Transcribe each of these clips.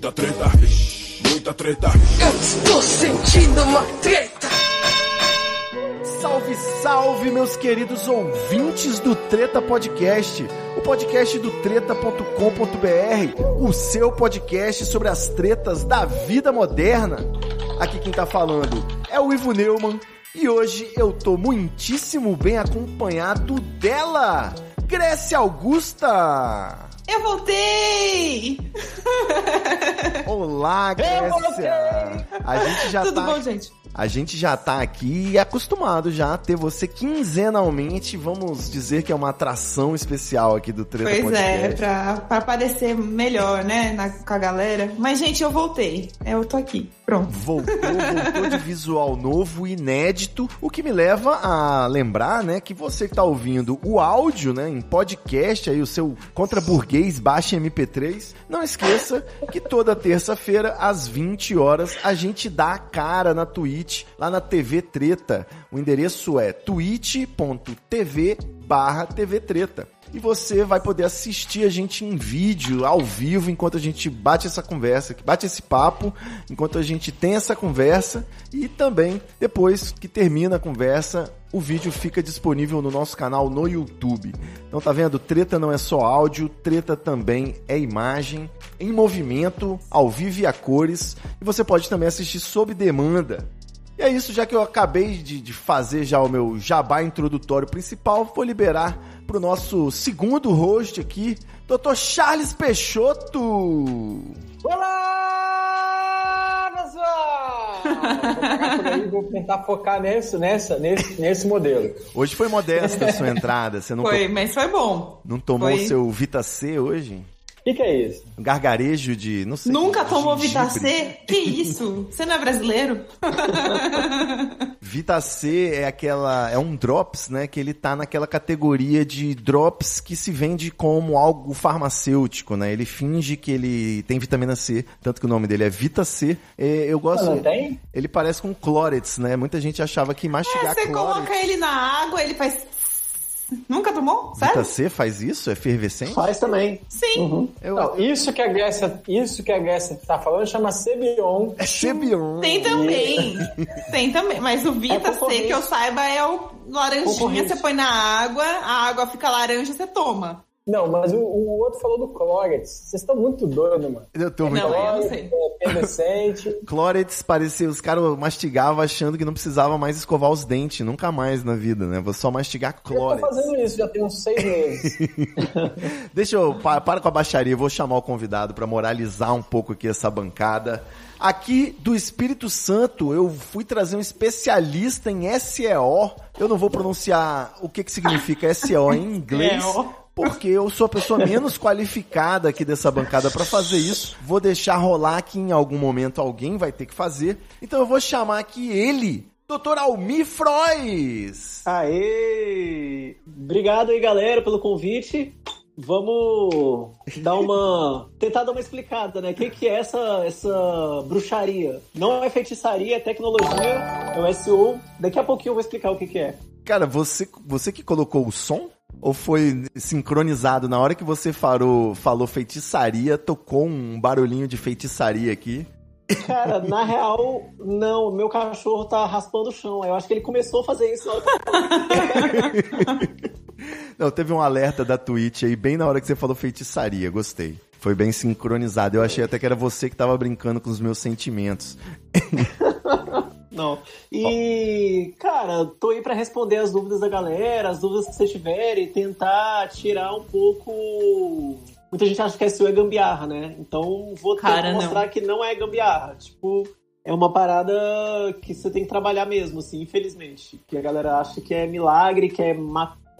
muita treta, muita treta. Eu estou sentindo uma treta. Salve, salve, meus queridos ouvintes do Treta Podcast, o podcast do treta.com.br, o seu podcast sobre as tretas da vida moderna. Aqui quem tá falando é o Ivo Neumann e hoje eu tô muitíssimo bem acompanhado dela, Grécia Augusta. Eu voltei! Olá, Grécia! A gente já Tudo tá bom, gente? A gente já tá aqui acostumado já a ter você quinzenalmente, vamos dizer que é uma atração especial aqui do Treta Pois Podcast. é, pra, pra parecer melhor, né, na, com a galera. Mas, gente, eu voltei. Eu tô aqui. Pronto. Voltou, voltou de visual novo, inédito, o que me leva a lembrar, né, que você que tá ouvindo o áudio, né, em podcast, aí o seu contra-burguês baixa MP3, não esqueça que toda terça-feira, às 20 horas, a gente dá a cara na Twitch, lá na TV Treta. O endereço é twitch.tv barra TV Treta. E você vai poder assistir a gente em vídeo, ao vivo, enquanto a gente bate essa conversa, bate esse papo, enquanto a gente tem essa conversa. E também, depois que termina a conversa, o vídeo fica disponível no nosso canal no YouTube. Então tá vendo? Treta não é só áudio, treta também é imagem, em movimento, ao vivo e a cores. E você pode também assistir sob demanda. E é isso, já que eu acabei de, de fazer já o meu jabá introdutório principal, vou liberar pro nosso segundo host aqui, Dr. Charles Peixoto. Olá, pessoal! Vou tentar focar nesse, nessa, nesse, nesse modelo. Hoje foi modesta a sua entrada, você não, Foi, mas foi bom. não tomou Foi. o seu Vita C hoje? O que, que é isso? Um gargarejo de, não sei... Nunca tomou gengibre. Vita C? Que isso? Você não é brasileiro? Vita C é aquela, é um drops, né, que ele tá naquela categoria de drops que se vende como algo farmacêutico, né? Ele finge que ele tem vitamina C, tanto que o nome dele é Vita C. É, eu Ah, gosto. não tem? Ele parece com Clorets, né? Muita gente achava que mastigar Você coloca Clorets. ele na água, ele faz... Nunca tomou? Vita Sério? C faz isso? É efervescente? Faz também. Sim. Eu... Não, isso que a Grécia, isso que a Grécia tá falando chama Cebion. É Cebion. Tem também. Tem também. Mas o Vita É C, que eu saiba, é o laranjinha. Você põe na água, a água fica laranja, você toma. Não, mas o, o outro falou do Clorets. Vocês estão muito doidos, mano. Eu tô muito... Não, é. Clorets, sei. é efervescente. Clorets parecia, os caras mastigavam achando que não precisava mais escovar os dentes, nunca mais na vida, né? Vou só mastigar Eu tô Clorets. fazendo isso já tem uns seis meses. Deixa eu. Para, para com a baixaria, eu vou chamar o convidado para moralizar um pouco aqui essa bancada. Aqui do Espírito Santo, eu fui trazer um especialista em SEO. Eu não vou pronunciar o que, que significa SEO em inglês. Porque eu sou a pessoa menos qualificada aqui dessa bancada para fazer isso. Vou deixar rolar que em algum momento alguém vai ter que fazer. Então eu vou chamar aqui ele, Dr. Almir Frois. Aê! Obrigado aí, galera, pelo convite. Vamos dar uma. tentar dar uma explicada, né? O que, que é essa, essa bruxaria? Não é feitiçaria, é tecnologia, é o SEO. Daqui a pouquinho eu vou explicar o que, que é. Cara, você, você que colocou o som? Ou foi sincronizado? Na hora que você falou, falou feitiçaria, tocou um barulhinho de feitiçaria aqui. Cara, na real, não, meu cachorro tá raspando o chão. Eu acho que ele começou a fazer isso Não, teve um alerta da Twitch aí bem na hora que você falou feitiçaria, gostei. Foi bem sincronizado. Eu achei até que era você que tava brincando com os meus sentimentos. Não. E, cara, tô aí pra responder as dúvidas da galera, as dúvidas que vocês tiverem, tentar tirar um pouco. Muita gente acha que SEO é gambiarra, né? Então vou tentar Cara, não. mostrar que não é gambiarra. Tipo, é uma parada que você tem que trabalhar mesmo, assim, infelizmente. Que a galera acha que é milagre, que é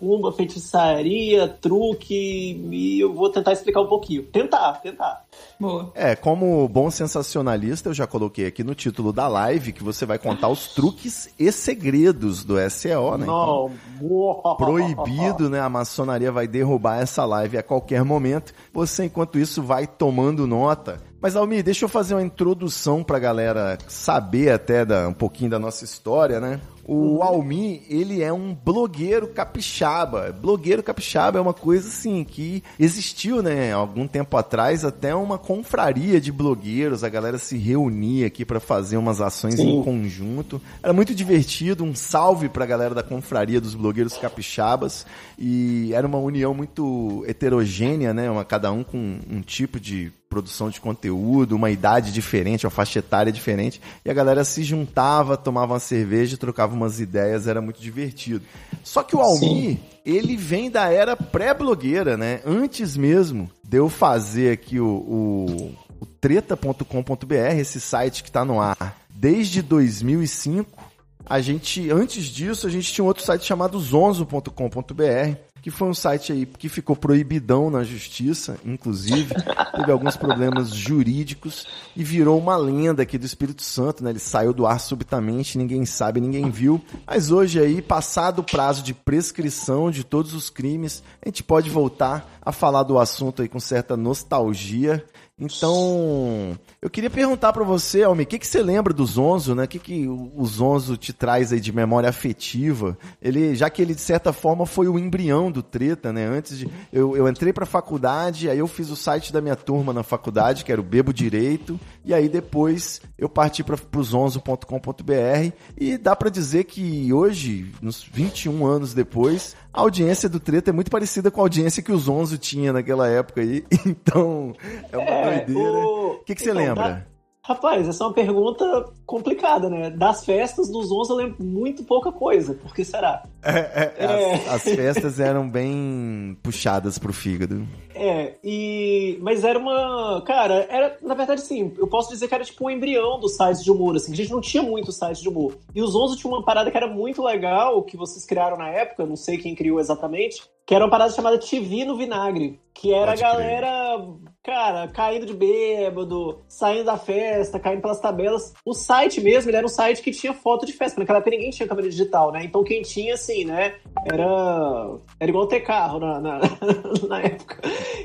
macumba, feitiçaria, truque, e eu vou tentar explicar um pouquinho. Tentar, tentar. Boa. É, como bom sensacionalista, eu já coloquei aqui no título da live que você vai contar os truques e segredos do SEO, né? Então, Não. proibido, né? A maçonaria vai derrubar essa live a qualquer momento. Você, enquanto isso, vai tomando nota. Mas, Almir, deixa eu fazer uma introdução pra galera saber até da, um pouquinho da nossa história, né? O Almi, ele é um blogueiro capixaba. Blogueiro capixaba é uma coisa assim que existiu, né, algum tempo atrás, até uma confraria de blogueiros, a galera se reunia aqui para fazer umas ações Sim. em conjunto. Era muito divertido, um salve pra galera da confraria dos blogueiros capixabas e era uma união muito heterogênea, né, uma, cada um com um tipo de produção de conteúdo, uma idade diferente, uma faixa etária diferente, e a galera se juntava, tomava uma cerveja, trocava umas ideias, era muito divertido. Só que o Almi, ele vem da era pré-blogueira, né? Antes mesmo de eu fazer aqui o, o, o treta.com.br, esse site que tá no ar desde 2005, a gente, antes disso, a gente tinha um outro site chamado zonzo.com.br, que foi um site aí que ficou proibidão na justiça, inclusive, teve alguns problemas jurídicos e virou uma lenda aqui do Espírito Santo, né? Ele saiu do ar subitamente, ninguém sabe, ninguém viu. Mas hoje aí, passado o prazo de prescrição de todos os crimes, a gente pode voltar a falar do assunto aí com certa nostalgia. Então, eu queria perguntar pra você, Almi, o que, que você lembra do Zonzo, né? O que, que o Zonzo te traz aí de memória afetiva? Ele, já que ele, de certa forma, foi o embrião do Treta, né? Antes de... Eu, eu entrei pra faculdade, aí eu fiz o site da minha turma na faculdade, que era o Bebo Direito, e aí depois eu parti pra, pro zonzo.com.br, e dá pra dizer que hoje, nos 21 anos depois, a audiência do Treta é muito parecida com a audiência que o Zonzo tinha naquela época aí. Então, é uma É, doideira. o- O que, que você então, lembra? dá- Rapaz, essa é uma pergunta complicada, né? Das festas dos 11 eu lembro muito pouca coisa. Por que será? É, é, É. As, as festas eram bem puxadas pro fígado. É, e. Mas era uma. Cara, era. Na verdade, sim, eu posso dizer que era tipo um embrião dos sites de humor, assim. A gente não tinha muito site de humor. E os 11 tinha uma parada que era muito legal, que vocês criaram na época, não sei quem criou exatamente, que era uma parada chamada TV no Vinagre. Que era Pode a crer. galera, cara, caindo de bêbado, saindo da festa, caindo pelas tabelas. O site mesmo, ele era um site que tinha foto de festa, naquela época ninguém tinha câmera digital, né? Então quem tinha, assim, né, era. Era igual ter carro na, na, na época.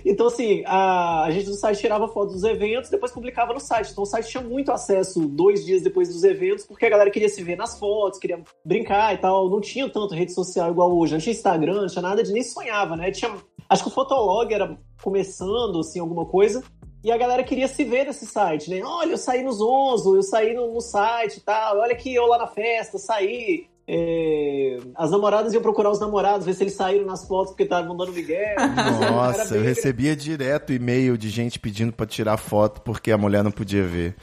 Então, assim, a, a gente do site tirava foto dos eventos depois publicava no site. Então o site tinha muito acesso dois dias depois dos eventos, porque a galera queria se ver nas fotos, queria brincar e tal. Não tinha tanto rede social igual hoje. Não tinha Instagram, não tinha nada de nem sonhava, né? Tinha, acho que o Fotolog era começando, assim, alguma coisa. E a galera queria se ver nesse site, né? Olha, eu saí nos Zonzo, eu saí no, no site e tal. Olha aqui eu lá na festa, saí. É, As namoradas iam procurar os namorados, ver se eles saíram nas fotos porque estavam dando migué. Era Nossa, eu recebia direto e-mail de gente pedindo pra tirar foto porque a mulher não podia ver.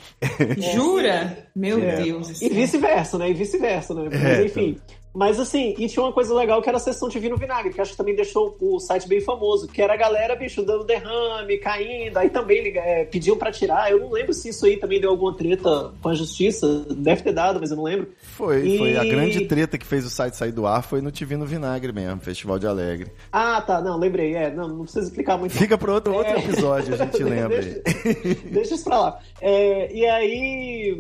Jura? Meu É. Deus do E céu. vice-versa, né? E vice-versa, né? Mas É, enfim. Mas assim, e tinha uma coisa legal que era a sessão TV no vinagre, que acho que também deixou o site bem famoso, que era a galera, bicho, dando derrame, caindo, aí também é, pediam pra tirar. Eu não lembro se isso aí também deu alguma treta com a justiça, deve ter dado, mas eu não lembro. Foi, E- foi a grande treta que fez o site sair do ar foi no TV no Vinagre mesmo, Festival de Alegre. Ah, tá, não, lembrei, é, não, não precisa explicar muito. Fica pro outro, outro É. episódio, a gente lembra. Deixa, deixa isso pra lá. É, e aí.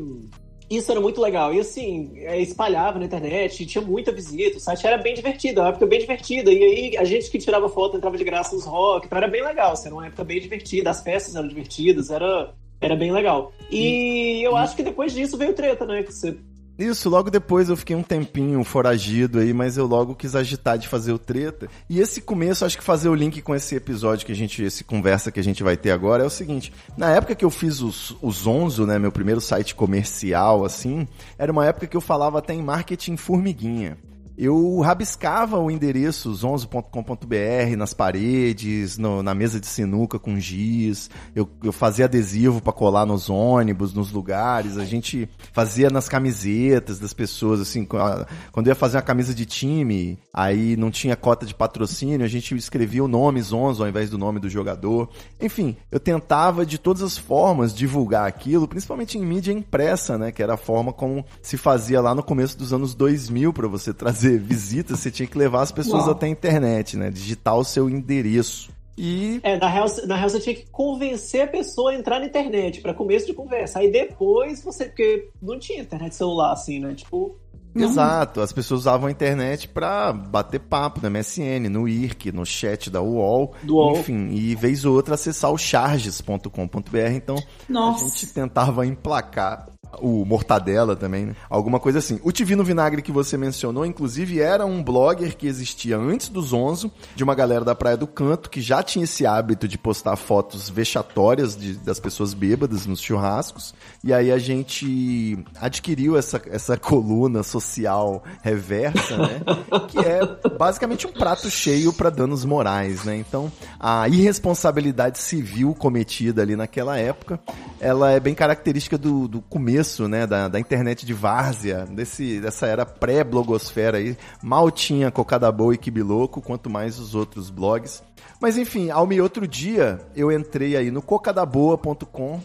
Isso era muito legal. E assim, é, espalhava na internet, tinha muita visita, o site era bem divertido, era uma época bem divertida. E aí a gente que tirava foto entrava de graça nos rock, então era bem legal. Assim, era uma época bem divertida, as festas eram divertidas, era, era bem legal. E, eu acho que depois disso veio treta, né? Que você Isso, logo depois eu fiquei um tempinho foragido aí, mas eu logo quis agitar de fazer o treta. E esse começo, acho que fazer o link com esse episódio que a gente, esse conversa que a gente vai ter agora é o seguinte. Na época que eu fiz os, os Zonzo, né, meu primeiro site comercial, assim, era uma época que eu falava até em marketing formiguinha. Eu rabiscava o endereço zonzo.com.br nas paredes, no- na mesa de sinuca com giz. Eu, eu fazia adesivo para colar nos ônibus, nos lugares. A gente fazia nas camisetas das pessoas, assim. Quando eu ia fazer uma camisa de time, aí não tinha cota de patrocínio, a gente escrevia o nome Zonzo ao invés do nome do jogador. Enfim, eu tentava de todas as formas divulgar aquilo, principalmente em mídia impressa, né? Que era a forma como se fazia lá no começo dos anos 2000 para você trazer visitas, você tinha que levar as pessoas Uau. até a internet, né? Digitar o seu endereço. E É, na real, na real você tinha que convencer a pessoa a entrar na internet para começo de conversa. Aí depois você. Porque não tinha internet celular assim, né? Tipo. Exato, as pessoas usavam a internet pra bater papo no MSN, no IRC, no chat da UOL, Do UOL. enfim, e vez ou outra acessar o charges.com.br, então a Nossa. gente tentava emplacar o Mortadela também, né? Alguma coisa assim. O Tivino Vinagre que você mencionou, inclusive, era um blogger que existia antes dos Onzo, de uma galera da Praia do Canto, que já tinha esse hábito de postar fotos vexatórias de, das pessoas bêbadas nos churrascos. E aí a gente adquiriu essa, essa coluna social reversa, né? que é basicamente um prato cheio para danos morais, né? Então, a irresponsabilidade civil cometida ali naquela época, ela é bem característica do, do começo, né, da, da internet de várzea, desse, dessa era pré-blogosfera aí. Mal tinha Cocada Boa e Kibiloco, quanto mais os outros blogs. Mas enfim, ao meio outro dia, eu entrei aí no cocadaboa.com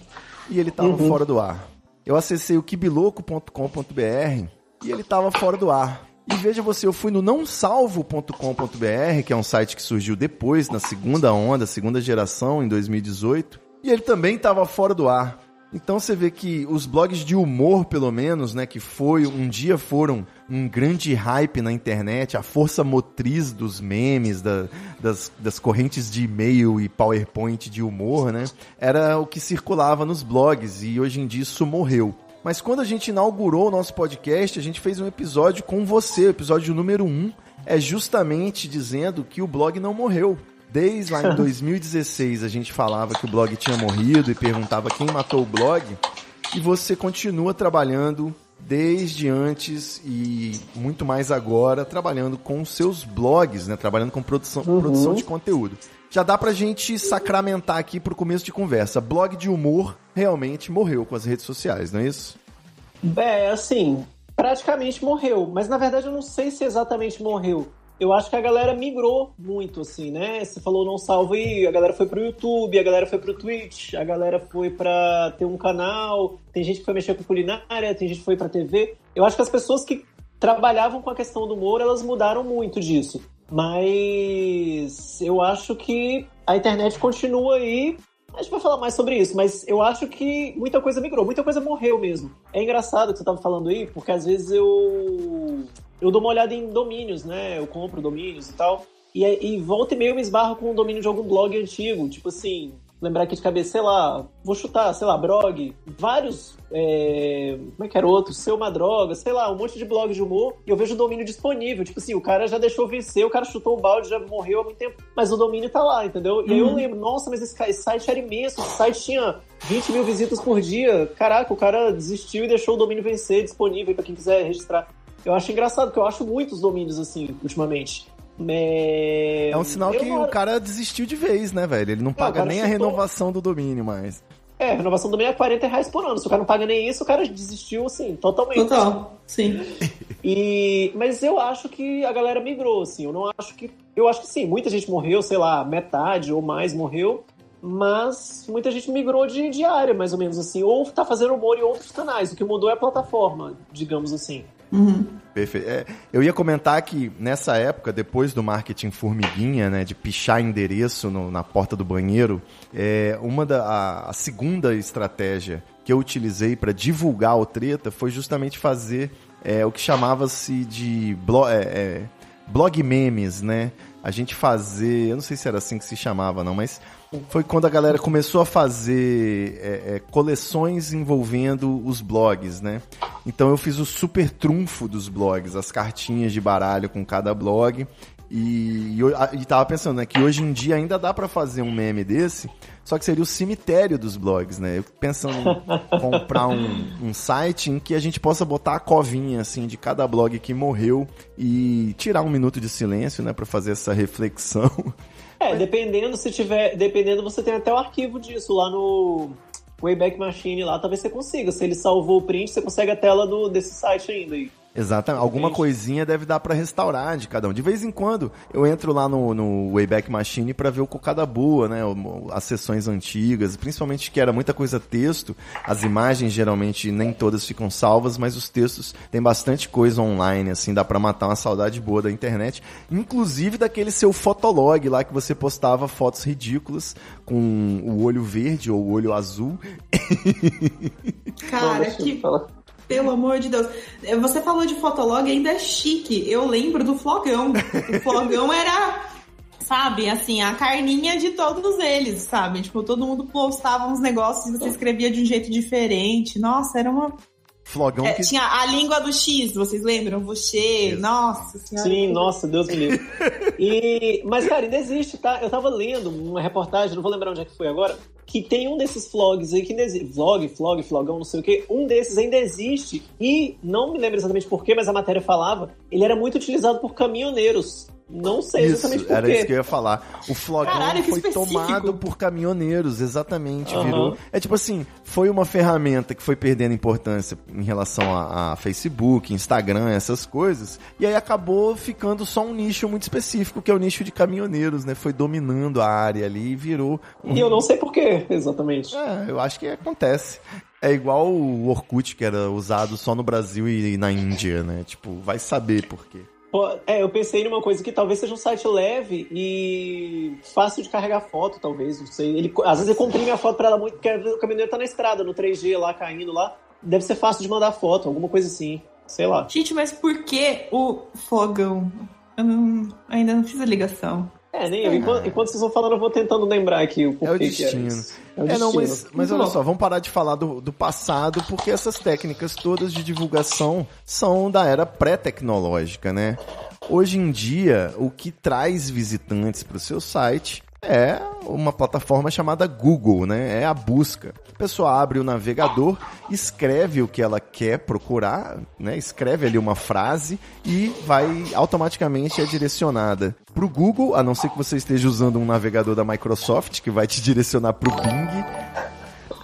e ele tava Uhum. fora do ar. Eu acessei o kibiloco.com.br e ele tava fora do ar. E veja você, eu fui no nãosalvo.com.br, que é um site que surgiu depois, na segunda onda, segunda geração, em 2018, e ele também estava fora do ar. Então você vê que os blogs de humor, pelo menos, né, que foi um dia foram um grande hype na internet, a força motriz dos memes, da- das, das correntes de e-mail e PowerPoint de humor, né, era o que circulava nos blogs e hoje em dia isso morreu. Mas quando a gente inaugurou o nosso podcast, a gente fez um episódio com você, o episódio número 1, é justamente dizendo que o blog não morreu. Desde lá em 2016 a gente falava que o blog tinha morrido e perguntava quem matou o blog. E você continua trabalhando desde antes e muito mais agora, trabalhando com seus blogs, né? Trabalhando com produção, produção de conteúdo. Já dá pra gente sacramentar aqui pro começo de conversa. Blog de humor realmente morreu com as redes sociais, não é isso? É, assim, praticamente morreu. Mas na verdade eu não sei se exatamente morreu. Eu acho que a galera migrou muito, assim, né? Você falou não salvo aí, a galera foi pro YouTube, a galera foi pro Twitch, a galera foi pra ter um canal, tem gente que foi mexer com culinária, tem gente que foi pra TV. Eu acho que as pessoas que trabalhavam com a questão do humor, elas mudaram muito disso. Mas eu acho que a internet continua aí a gente vai falar mais sobre isso, mas eu acho que muita coisa migrou, muita coisa morreu mesmo. É engraçado que você estava falando aí, porque às vezes eu eu dou uma olhada em domínios, né? Eu compro domínios e tal. E, e volta e meio eu me esbarro com um domínio de algum blog antigo, tipo assim, lembrar aqui de cabeça, sei lá, vou chutar, sei lá, blog, vários, é, como é que era outro? Seu uma droga, sei lá, um monte de blogs de humor, e eu vejo o domínio disponível, tipo assim, o cara já deixou vencer, o cara chutou o balde, já morreu há muito tempo, mas o domínio tá lá, entendeu? E aí eu lembro, nossa, mas esse, esse site era imenso, esse site tinha 20 mil visitas por dia, caraca, o cara desistiu e deixou o domínio vencer, disponível pra quem quiser registrar. Eu acho engraçado, porque eu acho muitos domínios assim, ultimamente. É, É um sinal eu que não- o cara desistiu de vez, né, velho? Ele não paga nem a renovação do domínio mais. É, a renovação do domínio é 40 reais por ano. Se o cara não paga nem isso, o cara desistiu, assim, totalmente. Total, sim. E, mas eu acho que a galera migrou, assim. Eu não acho que. Eu acho que sim, muita gente morreu, sei lá, metade ou mais morreu. Mas muita gente migrou de, de área, mais ou menos assim. Ou tá fazendo humor em outros canais. O que mudou é a plataforma, digamos assim. Perfeito. É, eu ia comentar que nessa época, depois do marketing formiguinha, né, de pichar endereço no- na porta do banheiro, é, uma da a, a segunda estratégia que eu utilizei para divulgar o treta foi justamente fazer é, o que chamava-se de blo é, é, blog memes, né? A gente fazer, eu não sei se era assim que se chamava, não, mas foi quando a galera começou a fazer é, é, coleções envolvendo os blogs, né? Então eu fiz o super trunfo dos blogs, as cartinhas de baralho com cada blog. E, e, e tava pensando, né, que hoje em dia ainda dá pra fazer um meme desse, só que seria o cemitério dos blogs, né? Eu pensando em comprar um, um site em que a gente possa botar a covinha, assim, de cada blog que morreu e tirar um minuto de silêncio, né, pra fazer essa reflexão. É, dependendo se tiver. Dependendo, você tem até o arquivo disso lá no Wayback Machine lá, talvez você consiga. Se ele salvou o print, você consegue a tela do, desse site ainda aí. Exatamente. Alguma coisinha deve dar pra restaurar de cada um. De vez em quando eu entro lá no, no Wayback Machine pra ver o Cocada Boa, né? As sessões antigas, principalmente que era muita coisa texto. As imagens geralmente nem todas ficam salvas, mas os textos tem bastante coisa online, assim, dá pra matar uma saudade boa da internet. Inclusive daquele seu fotolog lá que você postava fotos ridículas com o olho verde ou o olho azul. Cara, que. falar. Pelo amor de Deus. É, Você falou de fotolog, ainda é chique. Eu lembro do flogão. O flogão era, sabe, assim, a carninha de todos eles, sabe? Tipo, todo mundo postava uns negócios você escrevia de um jeito diferente. Nossa, era uma. Flogão É, que tinha a língua do X, vocês lembram? Você, nossa senhora. Sim, nossa, Deus me livre. E, mas, cara, ainda existe, tá? Eu tava lendo uma reportagem, não vou lembrar onde é que foi agora, que tem um desses vlogs aí que ainda existe. Vlog, vlog, flogão, não sei o quê. Um desses ainda existe e não me lembro exatamente porquê, mas a matéria falava, ele era muito utilizado por caminhoneiros. Não sei exatamente Isso, por era quê. isso que eu ia falar. O flogão Caralho, foi específico. tomado por caminhoneiros, exatamente. Aham. Virou. É tipo assim, foi uma ferramenta que foi perdendo importância em relação a, a Facebook, Instagram, essas coisas. E aí acabou ficando só um nicho muito específico, que é o nicho de caminhoneiros, né? Foi dominando a área ali e virou. um- E eu não sei porquê, exatamente. É, eu acho que acontece. É igual o Orkut, que era usado só no Brasil e na Índia, né? Tipo, vai saber por quê. É, eu pensei numa coisa que talvez seja um site leve e fácil de carregar foto, talvez, não sei. Ele, às vezes ele comprime a foto pra ela muito, porque o caminhoneiro tá na estrada, no 3G lá, caindo lá. Deve ser fácil de mandar foto, alguma coisa assim. Sei lá. Gente, mas por que o fogão? Eu não- ainda não fiz a ligação. É, nem eu. Enquanto, enquanto vocês vão falando, eu vou tentando lembrar aqui o porquê É o que era destino. isso. É, o É, não, destino. mas, mas olha só, vamos parar de falar do, do passado, porque essas técnicas todas de divulgação são da era pré-tecnológica, né? Hoje em dia, o que traz visitantes para o seu site é uma plataforma chamada Google, né? É a busca. A pessoa abre o navegador, escreve o que ela quer procurar, né? Escreve ali uma frase e vai automaticamente é direcionada para o Google, a não ser que você esteja usando um navegador da Microsoft que vai te direcionar para o Bing.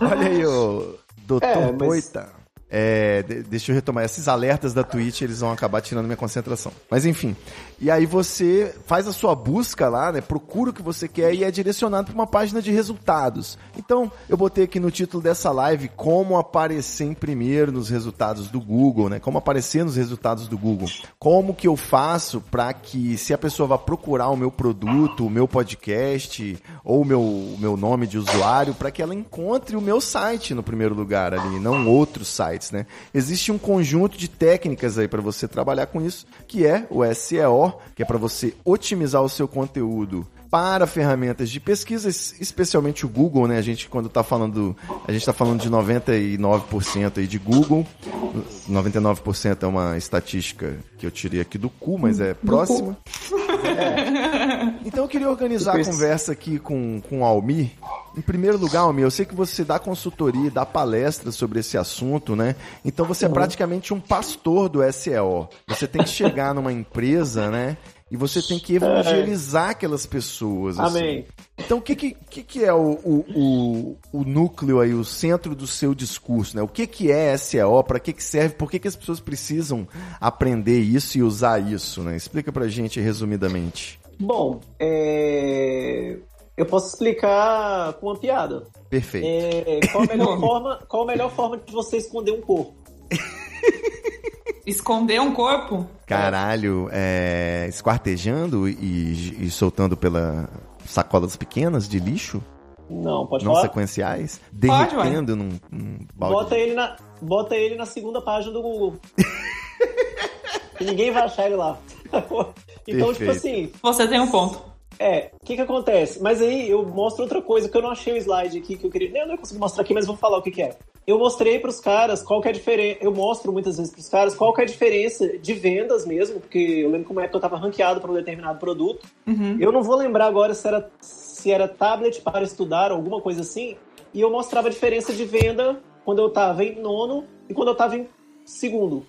Olha aí, ô, doutor É, mas- Boita. É, de- deixa eu retomar. Esses alertas da Twitch, eles vão acabar tirando minha concentração. Mas enfim. E aí você faz a sua busca lá, né? Procura o que você quer e é direcionado para uma página de resultados. Então, eu botei aqui no título dessa live como aparecer em primeiro nos resultados do Google, né? Como aparecer nos resultados do Google. Como que eu faço para que se a pessoa vá procurar o meu produto, o meu podcast ou o meu, o meu nome de usuário, para que ela encontre o meu site no primeiro lugar ali, não outros sites, né? Existe um conjunto de técnicas aí para você trabalhar com isso, que é o SEO, que é para você otimizar o seu conteúdo para ferramentas de pesquisa, es- especialmente o Google, né? A gente quando tá falando, a gente tá falando de 99% aí de Google. 99% é uma estatística que eu tirei aqui do cu, mas é próxima. É. Então eu queria organizar a conversa aqui com, com o Almir. Em primeiro lugar, Almir, eu sei que você dá consultoria, dá palestras sobre esse assunto, né? Então você é praticamente um pastor do SEO. Você tem que chegar numa empresa, né? E você tem que evangelizar aquelas pessoas. assim. Amém. Então, o que, que, que é o, o, o, o núcleo aí, o centro do seu discurso, né? O que, que é SEO? Para que, que serve? Por que, que as pessoas precisam aprender isso e usar isso, né? Explica pra gente resumidamente. Bom, é, eu posso explicar com uma piada. Perfeito. É, Qual, a melhor forma, qual a melhor forma de você esconder um corpo? Esconder um corpo? Caralho, é, esquartejando e, e soltando pela sacolas pequenas de lixo, Não, pode não falar. sequenciais, Pode, derretendo num, num balde. Bota ele, na, bota ele na segunda página do Google. e ninguém vai achar ele lá. então, tipo Perfeito. assim, Você tem um ponto. É, o que que acontece? Mas aí eu mostro outra coisa que eu não achei o slide aqui que eu queria. Eu não consigo mostrar aqui, mas vou falar o que, que é. Eu mostrei pros caras qual que é a diferença. Eu mostro muitas vezes pros caras qual que é a diferença de vendas mesmo, porque eu lembro que uma época eu tava ranqueado para um determinado produto. Eu não vou lembrar agora se era, se era tablet para estudar ou alguma coisa assim. E eu mostrava a diferença de venda quando eu tava em nono e quando eu tava em segundo.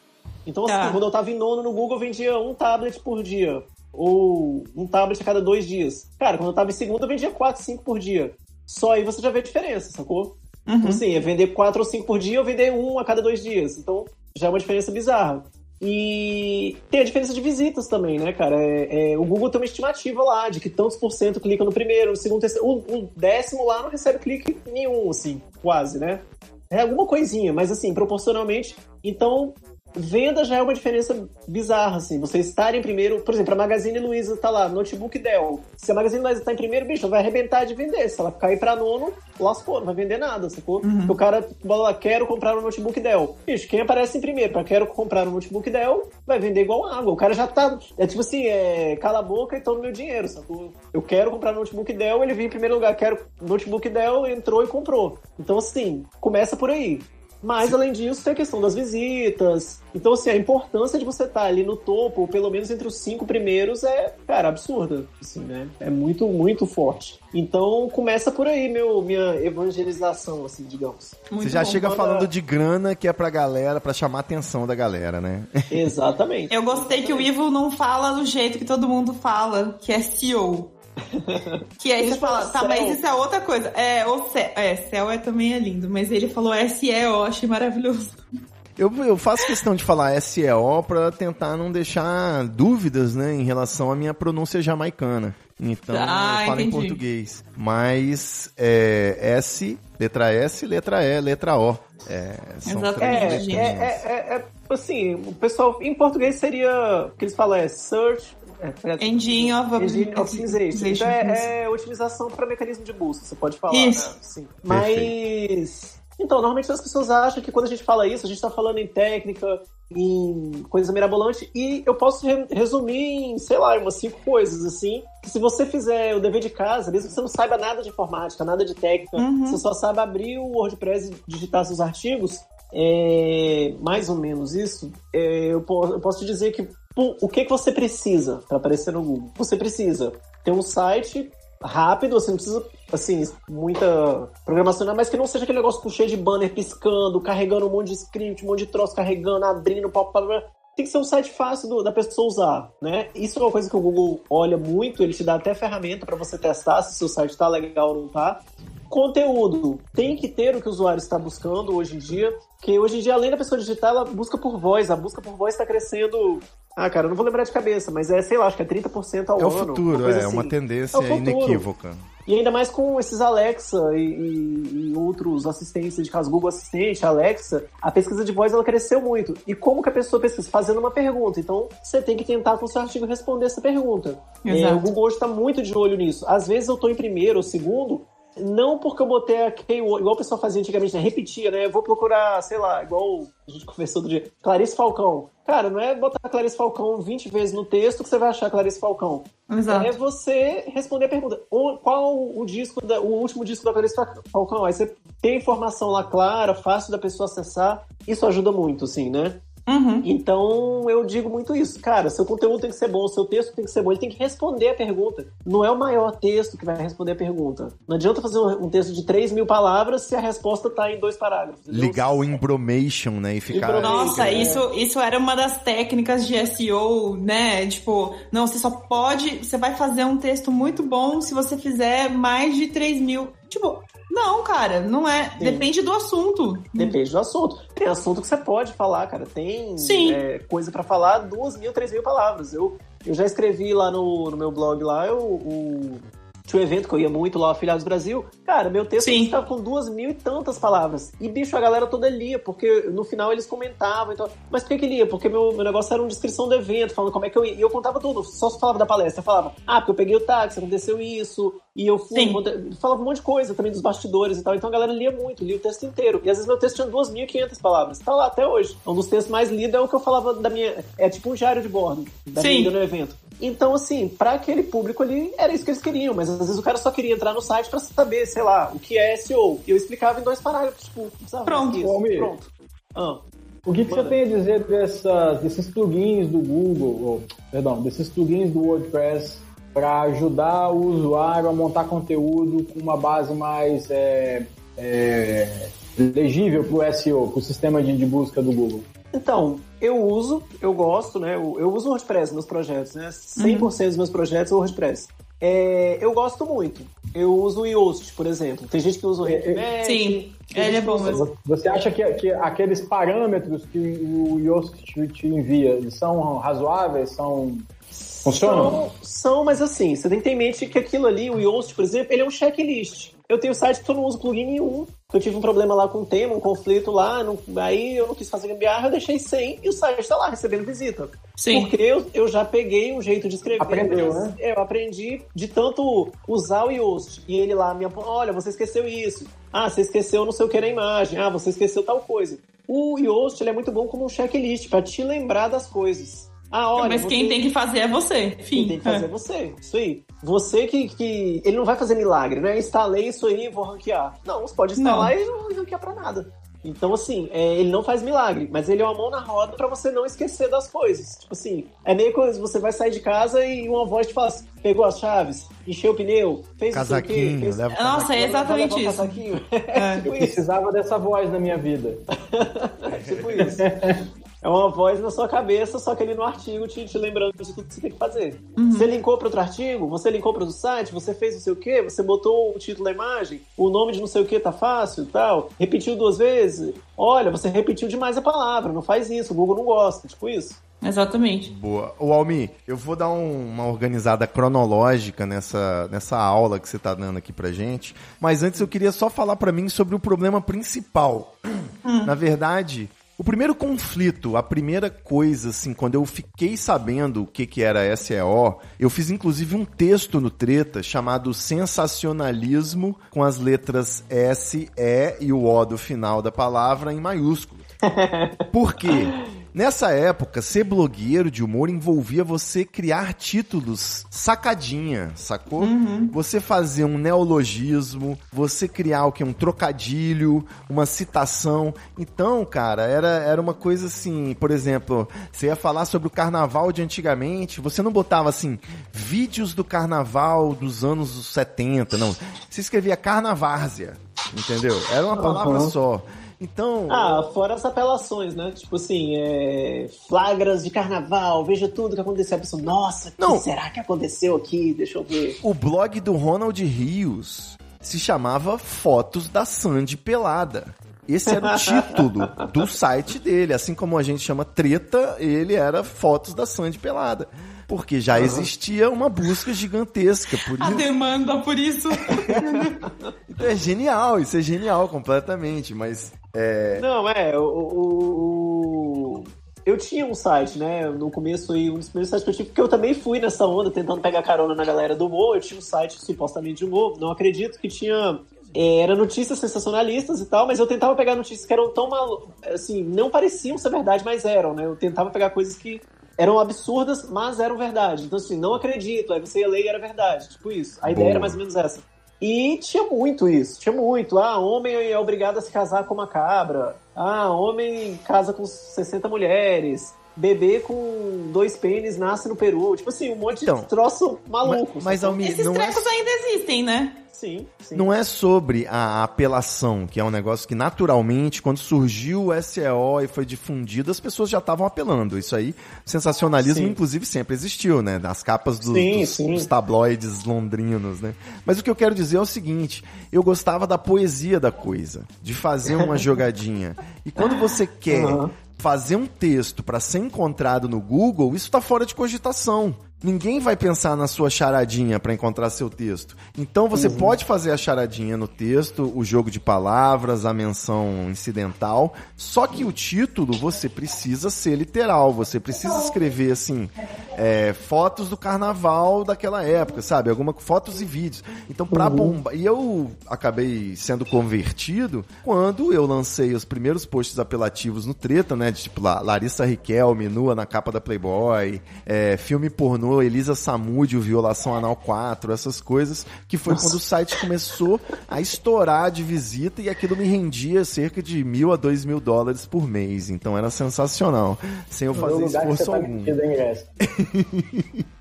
Então, assim, Tá. quando eu tava em nono no Google, eu vendia um tablet por dia. Ou um tablet a cada dois dias. Cara, quando eu tava em segundo, eu vendia quatro, cinco por dia. Só aí você já vê a diferença, sacou? Então, assim, é vender quatro ou cinco por dia ou vender um a cada dois dias. Então, já é uma diferença bizarra. E tem a diferença de visitas também, né, cara? É, é, o Google tem uma estimativa lá de que tantos por cento clica no primeiro, no segundo, terceiro. O, o décimo lá não recebe clique nenhum, assim, quase, né? É alguma coisinha, mas assim, proporcionalmente. Então, venda já é uma diferença bizarra, assim. Você estar em primeiro, por exemplo, a Magazine Luiza tá lá, notebook Dell. Se a Magazine Luiza tá em primeiro, bicho, vai arrebentar de vender. Se ela cair pra nono, lascou, não vai vender nada, sacou? Porque O cara fala lá, quero comprar um notebook Dell. Bicho, quem aparece em primeiro pra quero comprar um notebook Dell, vai vender igual água. O cara já tá, é tipo assim, é, cala a boca e toma meu dinheiro, sacou? Eu quero comprar um notebook Dell, ele veio em primeiro lugar, quero notebook Dell, entrou e comprou. Então, assim, começa por aí. Mas, além disso, tem a questão das visitas. Então, assim, a importância de você estar ali no topo, ou pelo menos entre os cinco primeiros, é, cara, absurda. Assim, né? É muito, muito forte. Então, começa por aí, meu, minha evangelização, assim, digamos. Muito Você já bom. chega Quando falando de grana que é pra galera, pra chamar a atenção da galera, né? Exatamente. Eu gostei que o Ivo não fala do jeito que todo mundo fala, que é CEO. Que aí você fala, é tá, céu. mas isso é outra coisa. É, o céu. É, céu é também é lindo, mas ele falou SE, eu achei maravilhoso. Eu, eu faço questão de falar SEO pra tentar não deixar dúvidas, né, em relação à minha pronúncia jamaicana. Então, Ah, eu falo em entendi. português. Mas é S, letra S, letra E, letra O. É, são Exatamente, três É, é, é, é, assim, o pessoal, em português seria, o que eles falam é search... Engine of Engine Optimization. Então é, é otimização para mecanismo de busca, você pode falar, Isso. né? Sim. Mas. Então, normalmente as pessoas acham que quando a gente fala isso, a gente está falando em técnica, em coisa mirabolante, e eu posso re- resumir em, sei lá, umas cinco coisas, assim, que se você fizer o dever de casa, mesmo que você não saiba nada de informática, nada de técnica, Uhum. você só saiba abrir o WordPress e digitar seus artigos, é, mais ou menos isso, é, eu, po- eu posso te dizer que o que, que você precisa para aparecer no Google? Você precisa ter um site rápido, você não precisa, assim, muita programação, mas que não seja aquele negócio cheio de banner piscando, carregando um monte de script, um monte de troço carregando, abrindo, pop, pop, pop. Tem que ser um site fácil do- da pessoa usar, né? Isso é uma coisa que o Google olha muito, ele te dá até ferramenta para você testar se o seu site tá legal ou não tá. Conteúdo. Tem que ter o que o usuário está buscando hoje em dia, que hoje em dia, além da pessoa digitar, ela busca por voz. A busca por voz está crescendo. Ah, cara, eu não vou lembrar de cabeça, mas é, sei lá, acho que é 30% ao É o ano. futuro, é uma assim. tendência É o futuro. inequívoca. E ainda mais com esses Alexa e, e- e outros assistentes de casa, Google Assistente, Alexa, a pesquisa de voz ela cresceu muito. E como que a pessoa pesquisa? Fazendo uma pergunta. Então, você tem que tentar com o seu artigo responder essa pergunta. É, o Google hoje está muito de olho nisso. Às vezes eu estou em primeiro ou segundo, não porque eu botei a keyword, igual o pessoal fazia antigamente, né? Repetia, né? Eu vou procurar, sei lá, igual a gente conversou do dia, Clarice Falcão. Cara, não é botar Clarice Falcão 20 vezes no texto que você vai achar Clarice Falcão. Exato. É você responder a pergunta. Qual o disco, da- o último disco da Clarice Falcão? Aí você tem a informação lá clara, fácil da pessoa acessar. Isso ajuda muito, assim, né? Uhum. Então eu digo muito isso. Cara, seu conteúdo tem que ser bom, seu texto tem que ser bom, ele tem que responder a pergunta. Não é o maior texto que vai responder a pergunta. Não adianta fazer um texto de 3 mil palavras se a resposta tá em dois parágrafos. entendeu? Ligar o embromation, né? E ficar. Nossa, É. isso, isso era uma das técnicas de SEO, né? Tipo, não, você só pode. Você vai fazer um texto muito bom se você fizer mais de 3 mil. Tipo, não, cara, não é. Sim. Depende do assunto. Depende do assunto. Tem assunto que você pode falar, cara. Tem Sim. é, coisa pra falar duas mil, três mil palavras. Eu, eu já escrevi lá no, no meu blog lá, eu, o, tinha um evento que eu ia muito lá, Afiliados Brasil. Cara, meu texto estava com duas mil e tantas palavras. E, bicho, a galera toda lia, porque no final eles comentavam. Então... Mas por que que lia? Porque meu, meu negócio era uma descrição do evento, falando como é que eu ia. E eu contava tudo, só falava da palestra. Eu falava, ah, porque eu peguei o táxi, aconteceu isso, e eu fui. Sim. Falava um monte de coisa também dos bastidores e tal. Então a galera lia muito, lia o texto inteiro. E às vezes meu texto tinha 2.500 palavras. Tá lá até hoje. Um dos textos mais lidos é o que eu falava da minha. É tipo um diário de bordo, da Sim. minha no evento. Então, assim, pra aquele público ali, era isso que eles queriam, mas às vezes o cara só queria entrar no site pra saber, sei lá, o que é SEO. E eu explicava em dois parágrafos, tipo, Pronto. isso. Almir. Pronto. Ah. O que, que você tem a dizer dessas, desses plugins do Google, ou, perdão, desses plugins do WordPress para ajudar o usuário a montar conteúdo com uma base mais é, é, legível para o SEO, para o sistema de, de busca do Google? Então, eu uso, eu gosto, né? Eu, eu uso o WordPress nos meus projetos, né? 100% dos meus projetos é o WordPress. É, eu gosto muito. Eu uso o Yoast, por exemplo. Tem gente que usa o RedMatch. Sim, tem ele gente é bom mesmo. Você acha que, que aqueles parâmetros que o Yoast te, te envia são razoáveis? São funcionam? São, são, mas assim, você tem que ter em mente que aquilo ali, o Yoast, por exemplo, ele é um checklist. Eu tenho site que eu não uso plugin nenhum. Eu tive um problema lá com o tema, um conflito lá, não- aí eu não quis fazer gambiarra, eu deixei sem e o site está lá recebendo visita. Sim. Porque eu, eu já peguei um jeito de escrever. Aprendeu, mas né? Eu aprendi de tanto usar o Yoast. E ele lá me aponta, olha, você esqueceu isso. Ah, você esqueceu não sei o que na imagem. Ah, você esqueceu tal coisa. O Yoast ele é muito bom como um checklist, para te lembrar das coisas. Ah, olha, Mas quem você- tem que fazer é você. quem Fim. tem que fazer é É. você. Isso aí. Você que, que. Ele não vai fazer milagre, né? Instalei isso aí e vou ranquear. Não, você pode instalar e não ranquear pra nada. Então, assim, é, ele não faz milagre, mas ele é uma mão na roda pra você não esquecer das coisas. Tipo assim, é meio que você vai sair de casa e uma voz te fala assim, pegou as chaves, encheu o pneu, fez não sei o quê, Casaquinho, fez... leva o Nossa, é exatamente isso. casaquinho. É. tipo Eu isso. precisava dessa voz na minha vida. tipo isso. É uma voz na sua cabeça, só que ali no artigo te, te lembrando de tudo que você tem que fazer. Você linkou para outro artigo, você linkou para o site, você fez não sei o quê, você botou o título da imagem, o nome de não sei o que tá fácil e tal, repetiu duas vezes. Olha, você repetiu demais a palavra, não faz isso, o Google não gosta, tipo isso. Exatamente. Boa. Ô, Almi, eu vou dar um- uma organizada cronológica nessa, nessa aula que você tá dando aqui pra gente. Mas antes eu queria só falar pra mim sobre o problema principal. Na verdade, o primeiro conflito, a primeira coisa, assim, quando eu fiquei sabendo o que, que era SEO, eu fiz inclusive um texto no Treta chamado Sensacionalismo com as letras S, E e o O do final da palavra em maiúsculo. Por quê? Nessa época, ser blogueiro de humor envolvia você criar títulos sacadinha, sacou? Você fazer um neologismo, você criar o que? Um trocadilho, uma citação. Então, cara, era, era uma coisa assim, por exemplo, você ia falar sobre o carnaval de antigamente, você não botava assim, vídeos do carnaval dos anos 70, não. Você escrevia carnavárzia, entendeu? Era uma palavra Uhum. só. Então, Ah, fora as apelações, né? Tipo assim, é... flagras de carnaval, veja tudo que aconteceu. A pessoa, nossa, o que será que aconteceu aqui? Deixa eu ver. O blog do Ronald Rios se chamava Fotos da Sandy Pelada. Esse era o título do site dele. Assim como a gente chama Treta, ele era Fotos da Sandy Pelada. Porque já existia uma busca gigantesca por A isso. demanda por isso. Então é genial, isso é genial completamente. Mas é, Não, é, o, o- o- Eu tinha um site, né? No começo aí, um dos primeiros sites que eu tive, porque eu também fui nessa onda, tentando pegar carona na galera do humor. Eu tinha um site supostamente de humor. Não acredito que tinha. é, Era notícias sensacionalistas e tal, mas eu tentava pegar notícias que eram tão malu... assim, não pareciam ser verdade, mas eram, né? Eu tentava pegar coisas que eram absurdas, mas eram verdade. Então, assim, não acredito. Aí você ia ler e era verdade. Tipo isso. A ideia Boa. era mais ou menos essa. E tinha muito isso, tinha muito. Ah, homem é obrigado a se casar com uma cabra. Ah, homem casa com 60 mulheres. Bebê com dois pênis nasce no Peru. Tipo assim, um monte Então, de troço maluco. mas, mas? Almir, Esses não é trecos ainda existem, né? Sim, sim. Não é sobre a apelação, que é um negócio que naturalmente, quando surgiu o SEO e foi difundido, as pessoas já estavam apelando. Isso aí, sensacionalismo, Sim. inclusive, sempre existiu, né? Nas capas do- Sim, dos, sim. dos tabloides londrinos, né? Mas o que eu quero dizer é o seguinte: eu gostava da poesia da coisa, de fazer uma jogadinha. E quando você quer Aham. Fazer um texto para ser encontrado no Google, isso tá fora de cogitação. Ninguém vai pensar na sua charadinha para encontrar seu texto. Então você pode fazer a charadinha no texto, o jogo de palavras, a menção incidental, só que o título você precisa ser literal, você precisa escrever assim, é, fotos do carnaval daquela época, sabe? Alguma fotos e vídeos. Então pra bombar, e eu acabei sendo convertido quando eu lancei os primeiros posts apelativos no Treta, né? De tipo Larissa Riquelme nua na capa da Playboy, é, filme pornô Elisa Samúdio, Violação Anal 4, essas coisas, que foi quando o site começou a estourar de visita e aquilo me rendia cerca de mil a dois mil dólares por mês. Então era sensacional, sem eu fazer esforço tá algum.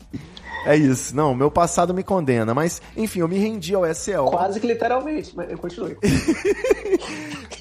É isso. Não, meu passado me condena. Mas, enfim, eu me rendi ao SEO. Quase que literalmente, mas eu continue.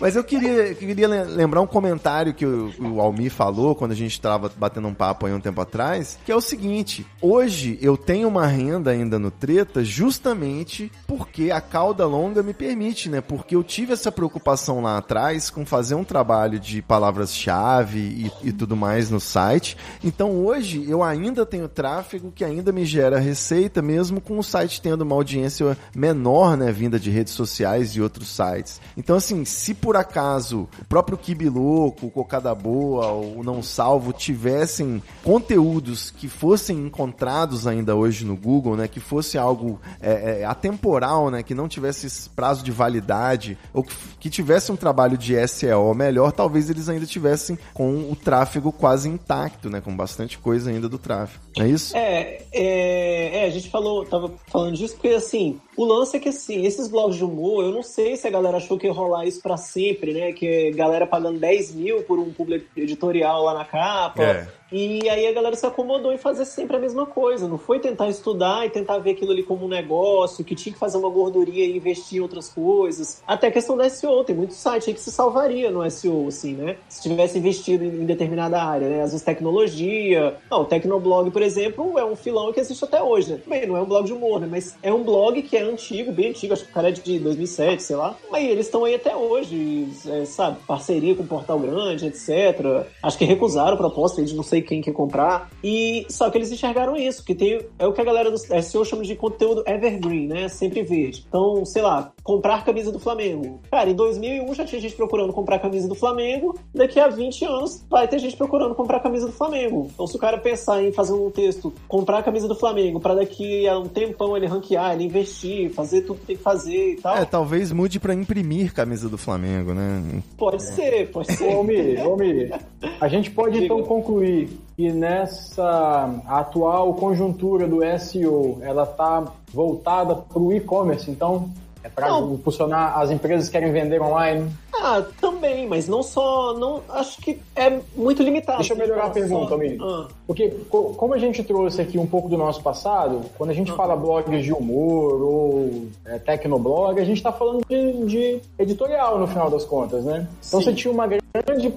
Mas eu queria, queria le- lembrar um comentário que o, o Almir falou quando a gente estava batendo um papo aí um tempo atrás, que é o seguinte: hoje eu tenho uma renda ainda no Treta justamente porque a cauda longa me permite, né? Porque eu tive essa preocupação lá atrás com fazer um trabalho de palavras-chave e, e tudo mais no site. Então hoje eu ainda tenho tráfego que ainda me gera receita, mesmo com o site tendo uma audiência menor, né? Vinda de redes sociais e outros sites. Então, assim, se por acaso o próprio Kibiloco, o Cocada Boa, o Não Salvo tivessem conteúdos que fossem encontrados ainda hoje no Google, né? Que fosse algo é, é, atemporal, né? Que não tivesse esse prazo de validade, ou que, que tivesse um trabalho de SEO melhor, talvez eles ainda tivessem com o tráfego quase intacto, né? Com bastante coisa ainda do tráfego. É isso? É, é, é, a gente falou, tava falando disso porque assim, o lance é que assim, esses blogs de humor, eu não sei se a galera achou que ia rolar isso pra sempre né? Que é galera pagando 10 mil por um público editorial lá na capa. É. E aí a galera se acomodou em fazer sempre a mesma coisa. Não foi tentar estudar e tentar ver aquilo ali como um negócio, que tinha que fazer uma gorduria e investir em outras coisas. Até a questão da SEO. Tem muito site aí que se salvaria no SEO, assim, né? Se tivesse investido em determinada área, né? Às vezes tecnologia. Não, o Tecnoblog, por exemplo, é um filão que existe até hoje, né? Bem, não é um blog de humor, né? Mas é um blog que é antigo, bem antigo. Acho que o cara é de 2007, sei lá. Mas eles estão aí até hoje, é, sabe? Parceria com o Portal Grande, etc. Acho que recusaram a proposta de não sei quem quer comprar. E só que eles enxergaram isso, que tem é o que a galera do SEO chama de conteúdo evergreen, né? Sempre verde. Então, sei lá, comprar camisa do Flamengo. Cara, em 2001 já tinha gente procurando comprar camisa do Flamengo, daqui a 20 anos vai ter gente procurando comprar camisa do Flamengo. Então, se o cara pensar em fazer um texto, comprar a camisa do Flamengo, para daqui a um tempão ele ranquear, ele investir, fazer tudo que tem que fazer e tal. É, talvez mude pra imprimir camisa do Flamengo, né? Pode ser, pode ser. Ô, Mi, ô, Mi, a gente pode Diga. então concluir que nessa atual conjuntura do SEO, ela está voltada para o e-commerce, então é para impulsionar as empresas que querem vender online. Ah, também, mas não só. Não, acho que é muito limitado. Deixa eu melhorar a pergunta, só- amigo. Ah. Porque co- como a gente trouxe aqui um pouco do nosso passado, quando a gente fala blogs de humor ou é, tecnoblog, a gente está falando de, de editorial no final das contas, né? Então Sim. você tinha uma grande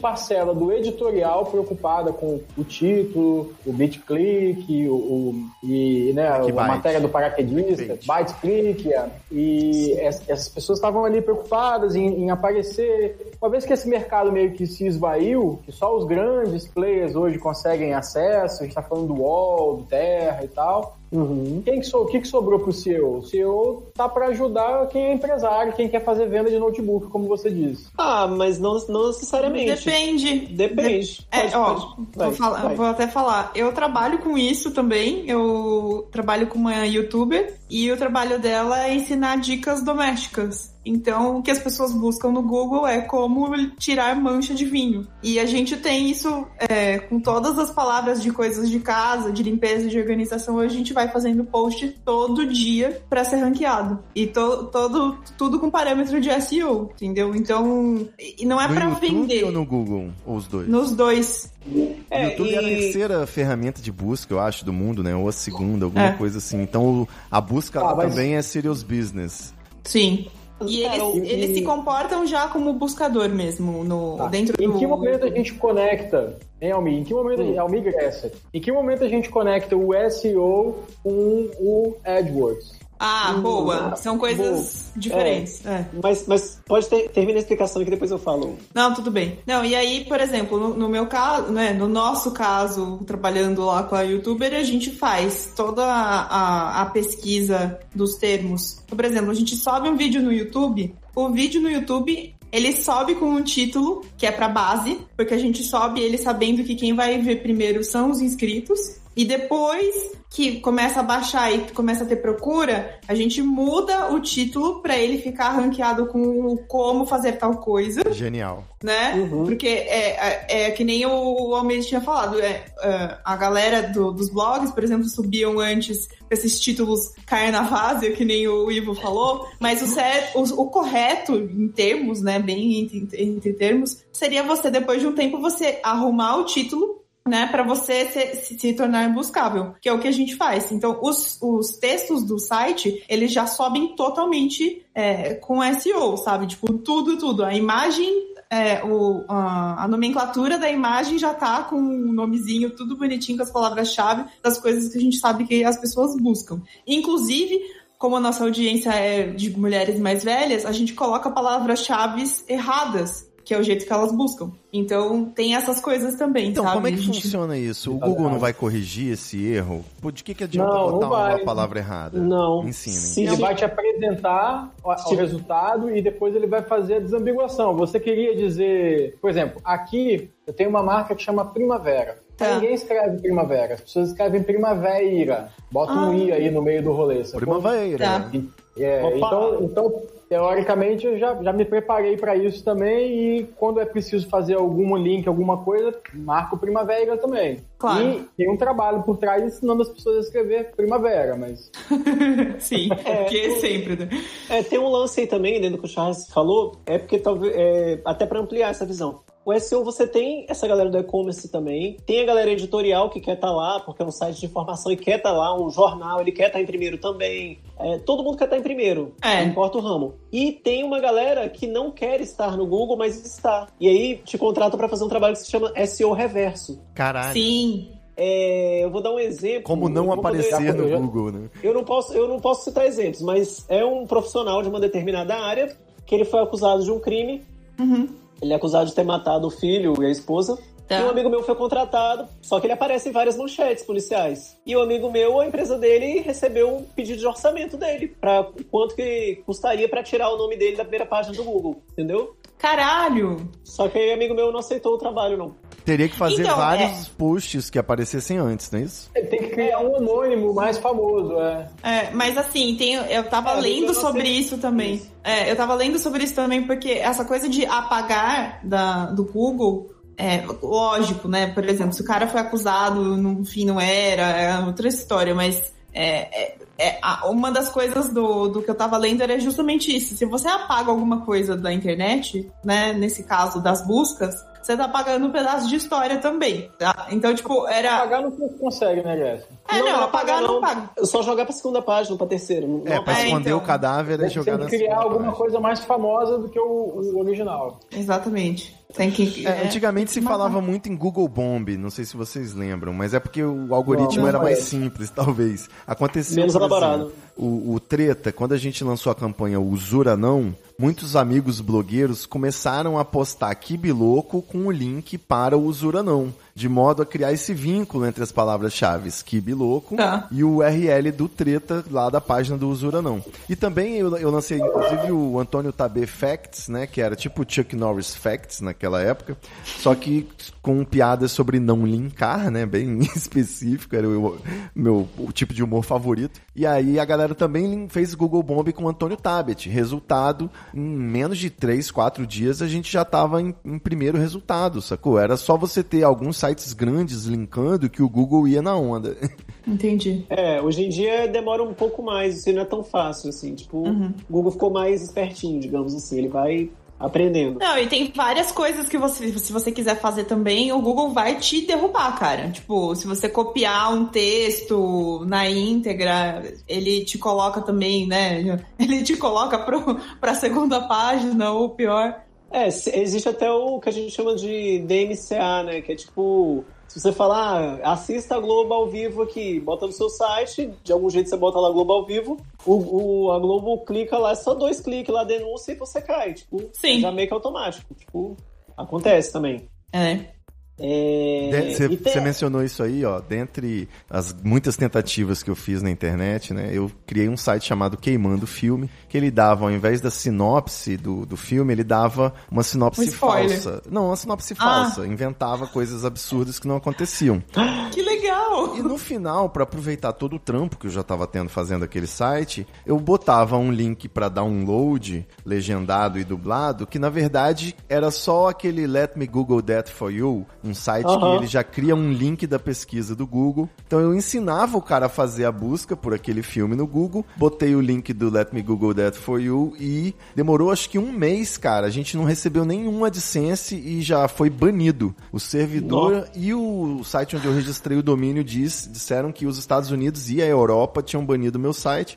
parcela do editorial preocupada com o título, o beat click, o, o- e né, a matéria do paraquedista, bytes click, é. e es- essas pessoas estavam ali preocupadas em, em aparecer. Uma vez que esse mercado meio que se esvaiu, que só os grandes players hoje conseguem acesso, a gente está falando do UOL, do Terra e tal. Uhum. Quem que so- o que, que sobrou pro CEO? O CEO tá para ajudar quem é empresário, quem quer fazer venda de notebook, como você disse. Ah, mas não, não necessariamente. Depende. Depende. É, Pode- ó, pode. vou, Vai, falar- vai. vou até falar. Eu trabalho com isso também. Eu trabalho com uma youtuber e o trabalho dela é ensinar dicas domésticas. Então, o que as pessoas buscam no Google é como tirar mancha de vinho. E a gente tem isso é, com todas as palavras de coisas de casa, de limpeza, de organização. A gente vai fazendo post todo dia para ser ranqueado. E to- todo, tudo com parâmetro de SEO, entendeu? Então, e não é no para YouTube vender. ou no Google? Ou os dois? Nos dois. O É, YouTube é a e- terceira ferramenta de busca, eu acho, do mundo, né? Ou a segunda, alguma É. coisa assim. Então a busca Ah, lá mas- também é serious business. Sim. E Cara, eles, o- eles se comportam já como buscador mesmo, no, Tá. dentro em do... que momento a gente conecta, hein, Almi? Em que momento, Hum. Almi Grécia, em que momento a gente conecta o SEO com o AdWords? Ah, Hum, boa. São coisas diferentes. É. Mas, mas pode ter, termina a explicação que depois eu falo. Não, tudo bem. Não, e aí, por exemplo, no, no meu caso, né, no nosso caso, trabalhando lá com a youtuber, a gente faz toda a, a, a pesquisa dos termos. Então, por exemplo, a gente sobe um vídeo no YouTube, o vídeo no YouTube. Ele sobe com um título que é pra base, porque a gente sobe ele sabendo que quem vai ver primeiro são os inscritos. E depois que começa a baixar e começa a ter procura, a gente muda o título pra ele ficar ranqueado com o como fazer tal coisa Genial. né? Uhum. Porque é, é, é que nem o Almeida tinha falado, é, é, a galera do- dos blogs, por exemplo, subiam antes esses títulos cair na várzea, que nem o Ivo falou, mas o, cer- o, o correto, em termos, né, bem entre, entre termos, seria você, depois de um tempo, você arrumar o título né, para você se, se- tornar buscável, que é o que a gente faz. Então, os, os textos do site, eles já sobem totalmente é, com SEO, sabe? Tipo, tudo, tudo. A imagem é, o, a, a nomenclatura da imagem já tá com o nomezinho tudo bonitinho com as palavras-chave das coisas que a gente sabe que as pessoas buscam. Inclusive, como a nossa audiência é de mulheres mais velhas, a gente coloca palavras-chave erradas, que é o jeito que elas buscam. Então, tem essas coisas também, Então, sabe? como é que gente- funciona isso? O Google não vai corrigir esse erro? Pô, de que, que adianta Não, botar não vai. uma palavra errada? Não. Ensinem. Se- Ele vai te apresentar o, resultado e depois ele vai fazer a desambiguação. Você queria dizer, por exemplo, aqui eu tenho uma marca que chama Primavera. Tá. Ninguém escreve Primavera, as pessoas escrevem Primavera. Bota um Ah. I aí no meio do rolê. Primavera. Tá. É, então, então, teoricamente, eu já, já me preparei para isso também e quando é preciso fazer algum link, alguma coisa, marco Primavera também. Claro. E tem um trabalho por trás ensinando as pessoas a escrever Primavera, mas Sim, porque sempre, né? É, tem um lance aí também, dentro do que o Charles falou, é porque talvez. é, até para ampliar essa visão. O SEO você tem essa galera do e-commerce também, tem a galera editorial que quer estar lá, porque é um site de informação e quer estar lá, um jornal, ele quer estar em primeiro também. É, todo mundo quer estar em primeiro, É. não importa o ramo. E tem uma galera que não quer estar no Google, mas está. E aí te contratam para fazer um trabalho que se chama SEO reverso. Caralho. Sim. É, eu vou dar um exemplo. Como não vou poder- aparecer no Google, né? eu não posso, eu não posso citar exemplos, mas é um profissional de uma determinada área que ele foi acusado de um crime. Uhum. Ele é acusado de ter matado o filho e a esposa. Tá. E um amigo meu foi contratado, só que ele aparece em várias manchetes policiais. E o amigo meu, a empresa dele, recebeu um pedido de orçamento dele, para quanto que custaria para tirar o nome dele da primeira página do Google, entendeu? Caralho! Só que aí amigo meu não aceitou o trabalho, não. Teria que fazer Então, vários posts que aparecessem antes, não é isso? ele tem que criar um anônimo mais famoso, é. É, mas assim, tem, eu tava É, lendo eu sobre isso também. É, eu tava lendo sobre isso também, porque essa coisa de apagar da, do Google, é lógico, né? Por exemplo, se o cara foi acusado, no fim não era, é outra história, mas é, é- é, uma das coisas do, do que eu tava lendo era justamente isso. Se você apaga alguma coisa da internet, né? Nesse caso das buscas, você tá apagando um pedaço de história também. tá? Então, tipo, era. Pagar não consegue, né, Jéssica? É, não, apagar não paga. Só jogar pra segunda página, pra terceira. Não, É, não pra É, esconder então. o cadáver e Tem jogar que na criar alguma página. coisa mais famosa do que o, o original. Exatamente. Tem que. É, é, antigamente se matar. falava muito em Google Bomb, não sei se vocês lembram, mas é porque o algoritmo Não, era não mais é. simples, talvez. Aconteceu, Menos elaborado. exemplo, o, o Treta, quando a gente lançou a campanha Usura Não, muitos amigos blogueiros começaram a postar Kibiloco com o link para o Usura Não, de modo a criar esse vínculo entre as palavras-chave Kibiloco Tá. e o URL do Treta lá da página do Usura Não. E também eu, eu lancei, inclusive, o Antônio Tabê Facts, né, que era tipo Chuck Norris Facts naquela época, só que com piadas sobre não linkar, né, bem específico, era o meu o tipo de humor favorito. E aí a galera também fez Google Bomb com o Antônio Tabet. Resultado, em menos de 3, 4 dias a gente já tava em, em primeiro resultado, sacou? Era só você ter alguns sites grandes linkando que o Google ia na onda. Entendi. É, hoje em dia demora um pouco mais, isso não é tão fácil, assim. Tipo, o Google ficou mais espertinho, digamos assim. Ele vai aprendendo. Não, e tem várias coisas que você, se você quiser fazer também, o Google vai te derrubar, cara. Tipo, se você copiar um texto na íntegra, ele te coloca também, né? Ele te coloca pro, pra segunda página, ou pior. É, existe até o que a gente chama de DMCA, né? Que é tipo, se você falar, ah, assista a Globo ao vivo aqui, bota no seu site, de algum jeito você bota lá Globo ao vivo, o, o- a Globo clica lá, é só dois cliques lá, denúncia e você cai. Tipo, Sim. já meio que automático. Tipo, acontece também. É. É, Você tem- mencionou isso aí, ó. Dentre as muitas tentativas que eu fiz na internet, né? Eu criei um site chamado Queimando Filme, que ele dava, ao invés da sinopse do, do filme, ele dava uma sinopse Um falsa. Não, uma sinopse Ah. falsa. Inventava coisas absurdas que não aconteciam. Que legal! E no final, pra aproveitar todo o trampo que eu já tava tendo fazendo aquele site, eu botava um link pra download, legendado e dublado, que na verdade era só aquele Let Me Google That For You, um site que Aham. ele já cria um link da pesquisa do Google. Então eu ensinava o cara a fazer a busca por aquele filme no Google, botei o link do Let Me Google That For You e demorou acho que um mês, cara. A gente não recebeu nenhum AdSense e já foi banido. O servidor e o site onde eu registrei o domínio diz, disseram que os Estados Unidos e a Europa tinham banido o meu site.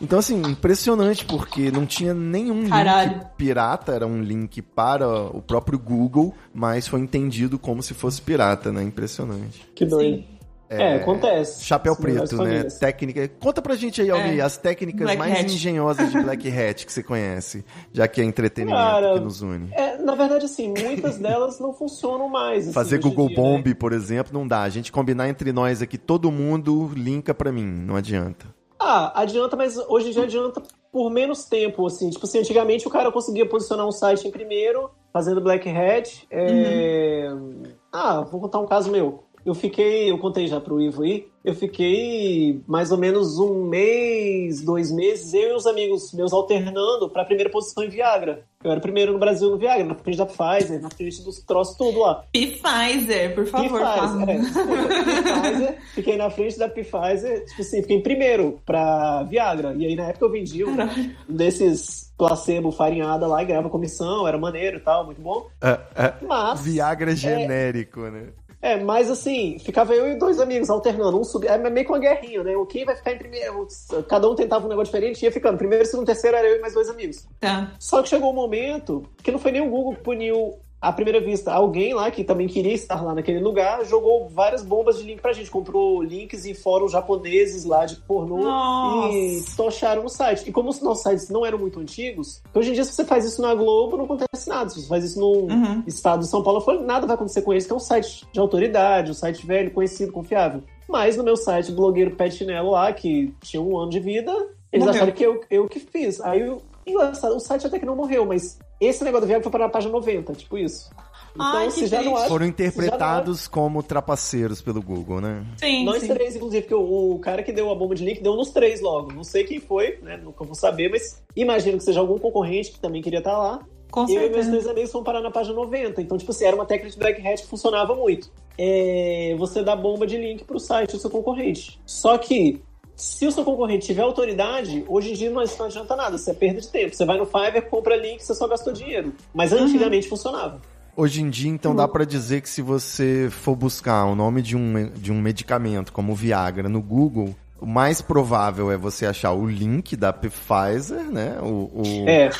Então, assim, impressionante, porque não tinha nenhum Caralho. link pirata, era um link para o próprio Google, mas foi entendido como se fosse pirata, né? Impressionante. Que doido. É, acontece. Chapéu negócio preto, né? acontece. Técnica. Conta pra gente aí, Almir, É. as técnicas Black mais Hat. engenhosas de Black Hat que você conhece, já que é entretenimento Cara, que nos une. É, na verdade, assim, muitas delas não funcionam mais. assim, Fazer Google dia, Bomb, né? por exemplo, não dá. A gente combinar entre nós aqui, todo mundo linka pra mim, não adianta. Ah, adianta, mas hoje em dia adianta por menos tempo, assim. Tipo assim, antigamente o cara conseguia posicionar um site em primeiro, fazendo Black Hat. é, Ah, vou contar um caso meu. eu fiquei, eu contei já pro Ivo aí, eu fiquei mais ou menos um mês, dois meses, eu e os amigos meus alternando pra primeira posição em Viagra. Eu era o primeiro no Brasil no Viagra, na frente da Pfizer, na frente dos troços tudo lá. Pfizer, por favor. Pfizer, é, Pfizer, fiquei na frente da Pfizer, tipo assim, fiquei em primeiro pra Viagra. E aí na época eu vendi um desses placebo farinhada lá e ganhava comissão, era maneiro e tal, muito bom. É, é, Mas. Viagra genérico, né? É, mas assim, ficava eu e dois amigos alternando, um subia, é meio que uma guerrinha, né? Quem vai ficar em primeiro? Cada um tentava um negócio diferente, ia ficando. Primeiro, segundo, terceiro era eu e mais dois amigos. Tá. Só que chegou um momento que não foi nem o Google que puniu à primeira vista, alguém lá que também queria estar lá naquele lugar jogou várias bombas de link pra gente. Comprou links em fóruns japoneses lá de pornô Nossa. e tocharam o site. E como os nossos sites não eram muito antigos, hoje em dia, se você faz isso na Globo, não acontece nada. Se você faz isso no Uhum. estado de São Paulo, nada vai acontecer com eles, que é um site de autoridade, um site velho, conhecido, confiável. Mas no meu site, blogueiro Pet Chinelo lá, que tinha um ano de vida, eles Morreu. acharam que eu, eu que fiz. Aí, eu- o site até que não morreu, mas esse negócio do Viagra foi para a página 90, tipo isso. Então, Ai, que se já não acha, Foram já não interpretados como trapaceiros pelo Google, né? Sim, Nós sim. três, inclusive, porque o, o cara que deu a bomba de link deu nos três logo. Não sei quem foi, né? Nunca vou saber, mas imagino que seja algum concorrente que também queria estar lá. Com eu e meus certeza. dois amigos fomos parar na página 90. Então, tipo assim, era uma técnica de black hat que funcionava muito. É, você dá bomba de link pro site do seu concorrente. Só que, se o seu concorrente tiver autoridade, hoje em dia não, isso não adianta nada. Você é perda de tempo. Você vai no Fiverr, compra link, você só gastou dinheiro. Mas antigamente funcionava. Hoje em dia, então, dá pra dizer que se você for buscar o nome de um, de um medicamento como o Viagra no Google, o mais provável é você achar o link da Pfizer, né? O, o- É,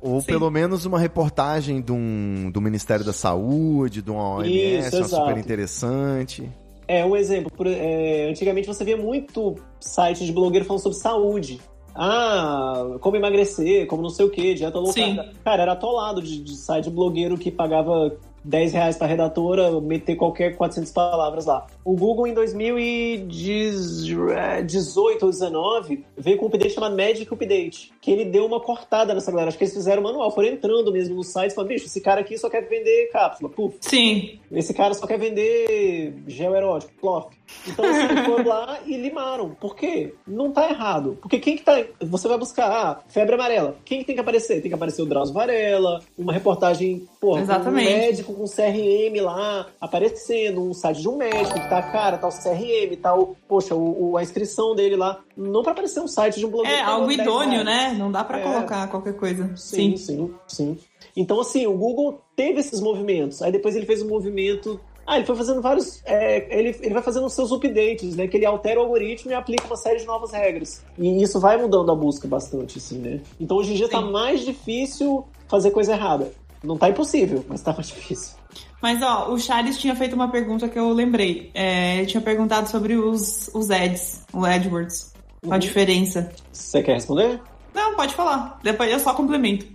Ou Sim. pelo menos uma reportagem de um, do Ministério da Saúde, de uma OMS, Isso, uma super interessante. É, um exemplo. por- é, antigamente você via muito site de blogueiro falando sobre saúde. Ah, como emagrecer, como não sei o que, dieta low carb. Cara, era atolado de, de site de blogueiro que pagava 10 reais pra redatora meter qualquer 400 palavras lá. O Google em 2018 ou 19 veio com um update chamado Magic Update, que ele deu uma cortada nessa galera. Acho que eles fizeram manual, foram entrando mesmo no site e falaram, bicho, esse cara aqui só quer vender cápsula. Puf, Sim. esse cara só quer vender gel erótico, plof. Então, assim, foram lá e limaram. Por quê? Não tá errado. Porque quem que tá. Você vai buscar, ah, febre amarela. Quem que tem que aparecer? Tem que aparecer o Drauzio Varela, uma reportagem, porra, com um Exatamente. médico com CRM lá, aparecendo, um site de um médico que tá cara, tá o CRM, tá o, poxa, o, o- a inscrição dele lá. Não pra aparecer um site de um blogueiro. É pagou algo 10 idôneo, reais. Né? Não dá pra É. colocar qualquer coisa. Sim, sim, sim. Então, assim, o Google teve esses movimentos. Aí depois ele fez um movimento. Ah, ele foi fazendo vários. é, ele, ele vai fazendo os seus updates, né? Que ele altera o algoritmo e aplica uma série de novas regras. E isso vai mudando a busca bastante, assim, né? Então hoje em dia tá Sim. mais difícil fazer coisa errada. Não tá impossível, mas tá mais difícil. Mas ó, o Charles tinha feito uma pergunta que eu lembrei. É, ele tinha perguntado sobre os, os ads, o AdWords. Uhum. A diferença. Você quer responder? Não, pode falar. Depois eu só complemento.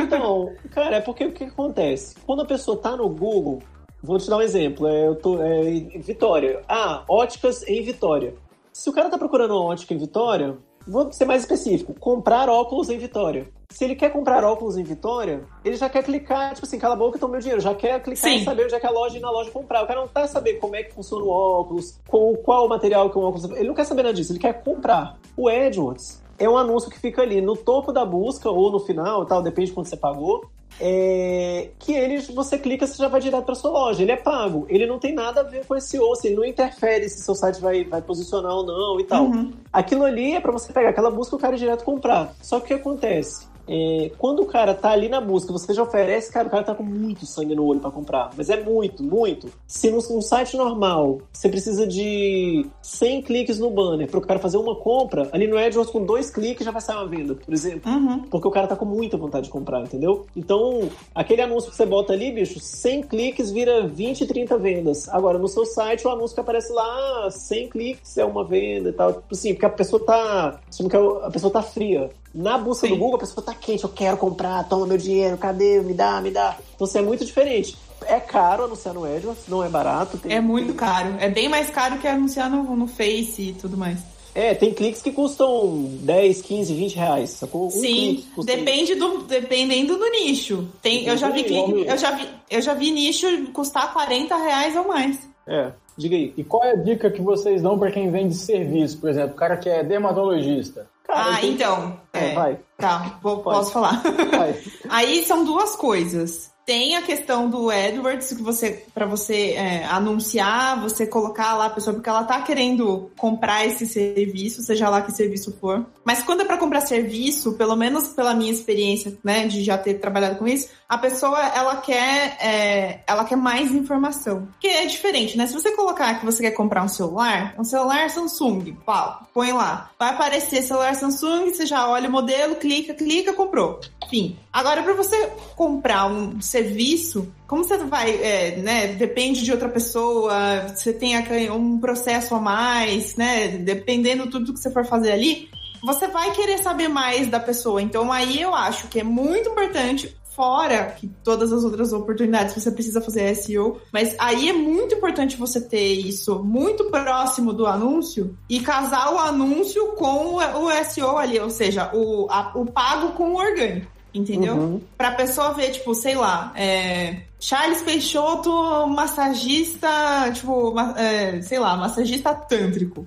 Então, cara, é porque o que acontece? Quando a pessoa tá no Google, vou te dar um exemplo. É, eu tô é, Vitória. Ah, óticas em Vitória. Se o cara tá procurando uma ótica em Vitória, vou ser mais específico. Comprar óculos em Vitória. Se ele quer comprar óculos em Vitória, ele já quer clicar, tipo assim, cala a boca, toma meu dinheiro. Já quer clicar Sim. e saber onde é que a loja ir na loja comprar. O cara não tá saber como é que funciona o óculos, qual, qual o material que o óculos. Ele não quer saber nada disso, ele quer comprar. O AdWords é um anúncio que fica ali no topo da busca ou no final, tal, depende de quanto você pagou. É, que ele, você clica, você já vai direto para sua loja. Ele é pago. Ele não tem nada a ver com esse osso. Ele não interfere se seu site vai, vai posicionar ou não e tal. Uhum. Aquilo ali é para você pegar aquela busca e o cara ir direto comprar. Só que o que acontece? É, quando o cara tá ali na busca, você já oferece, cara, o cara tá com muito sangue no olho para comprar. Mas é muito, muito. Se no, num site normal você precisa de 100 cliques no banner para o cara fazer uma compra, ali no AdWords com dois cliques já vai sair uma venda, por exemplo. Uhum. Porque o cara tá com muita vontade de comprar, entendeu? Então, aquele anúncio que você bota ali, bicho, 100 cliques vira 20, 30 vendas. Agora, no seu site, o anúncio que aparece lá, ah, 100 cliques é uma venda e tal. Tipo assim, porque a pessoa tá. quer- A pessoa tá fria. Na busca Sim. do Google, a pessoa tá quente, eu quero comprar, toma meu dinheiro, cadê? Me dá, me dá. Então, assim, é muito diferente. É caro anunciar no AdWords, não é barato. tem- É muito caro. É bem mais caro que anunciar no, no Face e tudo mais. É, tem cliques que custam 10, 15, 20 reais, sacou? Um Sim, depende do, dependendo do nicho. Tem, eu já vi clique, eu já vi, eu já vi nicho custar 40 reais ou mais. É. Diga aí. E qual é a dica que vocês dão para quem vende serviço? Por exemplo, o cara que é dermatologista. Cara, ah, então. É, vai. Tá, vou- posso falar. Vai. Aí são duas coisas. Tem a questão do AdWords que você para você é, anunciar, você colocar lá a pessoa porque ela tá querendo comprar esse serviço, seja lá que serviço for. Mas quando é para comprar serviço, pelo menos pela minha experiência, né, de já ter trabalhado com isso, a pessoa ela quer é, ela quer mais informação. Que é diferente, né? Se você colocar que você quer comprar um celular, um celular Samsung, pau, põe lá, vai aparecer celular Samsung, você já olha o modelo, clica, clica, comprou. Enfim. Agora, para você comprar um serviço, como você vai, é, né? Depende de outra pessoa, você tem um processo a mais, né? Dependendo tudo que você for fazer ali, você vai querer saber mais da pessoa. Então, aí eu acho que é muito importante. Fora que todas as outras oportunidades você precisa fazer SEO, mas aí é muito importante você ter isso muito próximo do anúncio e casar o anúncio com o o SEO ali, ou seja, o, a- o pago com o orgânico. Entendeu? Uhum. Pra pessoa ver, tipo, sei lá, é, Charles Peixoto, massagista, tipo, é, sei lá, massagista tântrico.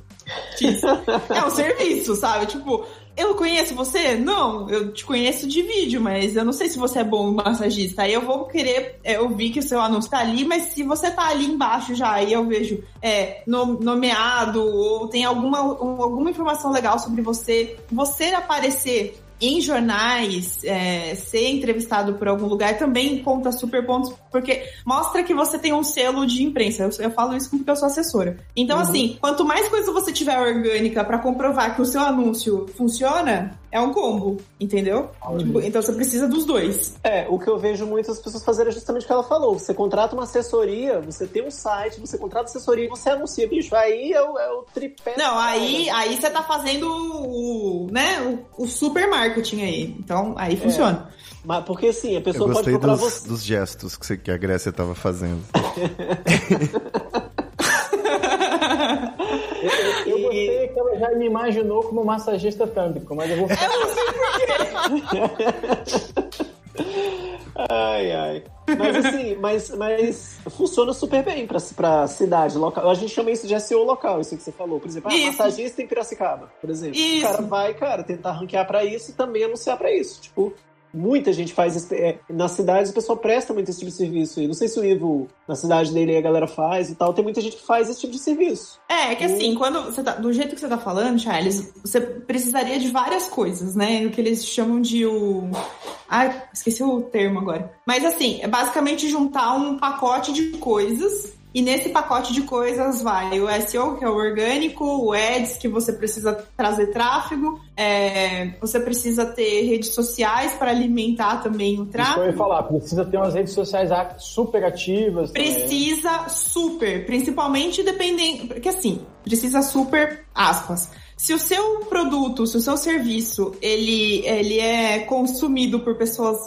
É um serviço, sabe? Tipo, eu conheço você? Não, eu te conheço de vídeo, mas eu não sei se você é bom massagista. Aí eu vou querer, é, eu vi que o seu anúncio tá ali, mas se você tá ali embaixo já, aí eu vejo é, no- nomeado ou tem alguma, um- alguma informação legal sobre você, você aparecer em jornais, é, ser entrevistado por algum lugar também conta super pontos, porque mostra que você tem um selo de imprensa. Eu, eu falo isso porque eu sou assessora. Então, assim, quanto mais coisa você tiver orgânica pra comprovar que o seu anúncio funciona, é um combo, entendeu? Tipo, então você precisa dos dois. É, o que eu vejo muitas pessoas fazerem é justamente o que ela falou. Você contrata uma assessoria, você tem um site, você contrata assessoria e você anuncia, bicho. Aí é o, é o tripé. Não, aí, aí você tá fazendo o, né, o, o super marketing aí. Então, aí funciona. Mas porque assim, a Eu pessoa pode gostei procurar dos, você. dos gestos que, você- que a Grécia tava fazendo. Eu gostei que ela já me imaginou como massagista tântrico, mas eu vou Ai, ai. Mas assim, mas, mas funciona super bem pra, pra cidade local. A gente chama isso de SEO local, isso que você falou. Por exemplo, ah, Isso. massagista em Piracicaba, por exemplo. Isso. O cara vai, cara, tentar ranquear pra isso e também anunciar pra isso. Tipo, muita gente faz. é, nas cidades o pessoal presta muito esse tipo de serviço. E não sei se o Ivo, na cidade dele, a galera faz e tal. Tem muita gente que faz esse tipo de serviço. É, é que assim, quando você tá, do jeito que você tá falando, Charles, você precisaria de várias coisas, né? O que eles chamam de o. Ai, esqueci o termo agora. Mas assim, é basicamente juntar um pacote de coisas. E nesse pacote de coisas vai o SEO, que é o orgânico, o Ads, que você precisa trazer tráfego, é, você precisa ter redes sociais para alimentar também o Isso que eu tráfego. ia falar, precisa ter umas redes sociais super ativas. também. Precisa super, principalmente dependendo. Porque assim, precisa super, aspas. Se o seu produto, se o seu serviço, ele, ele é consumido por pessoas.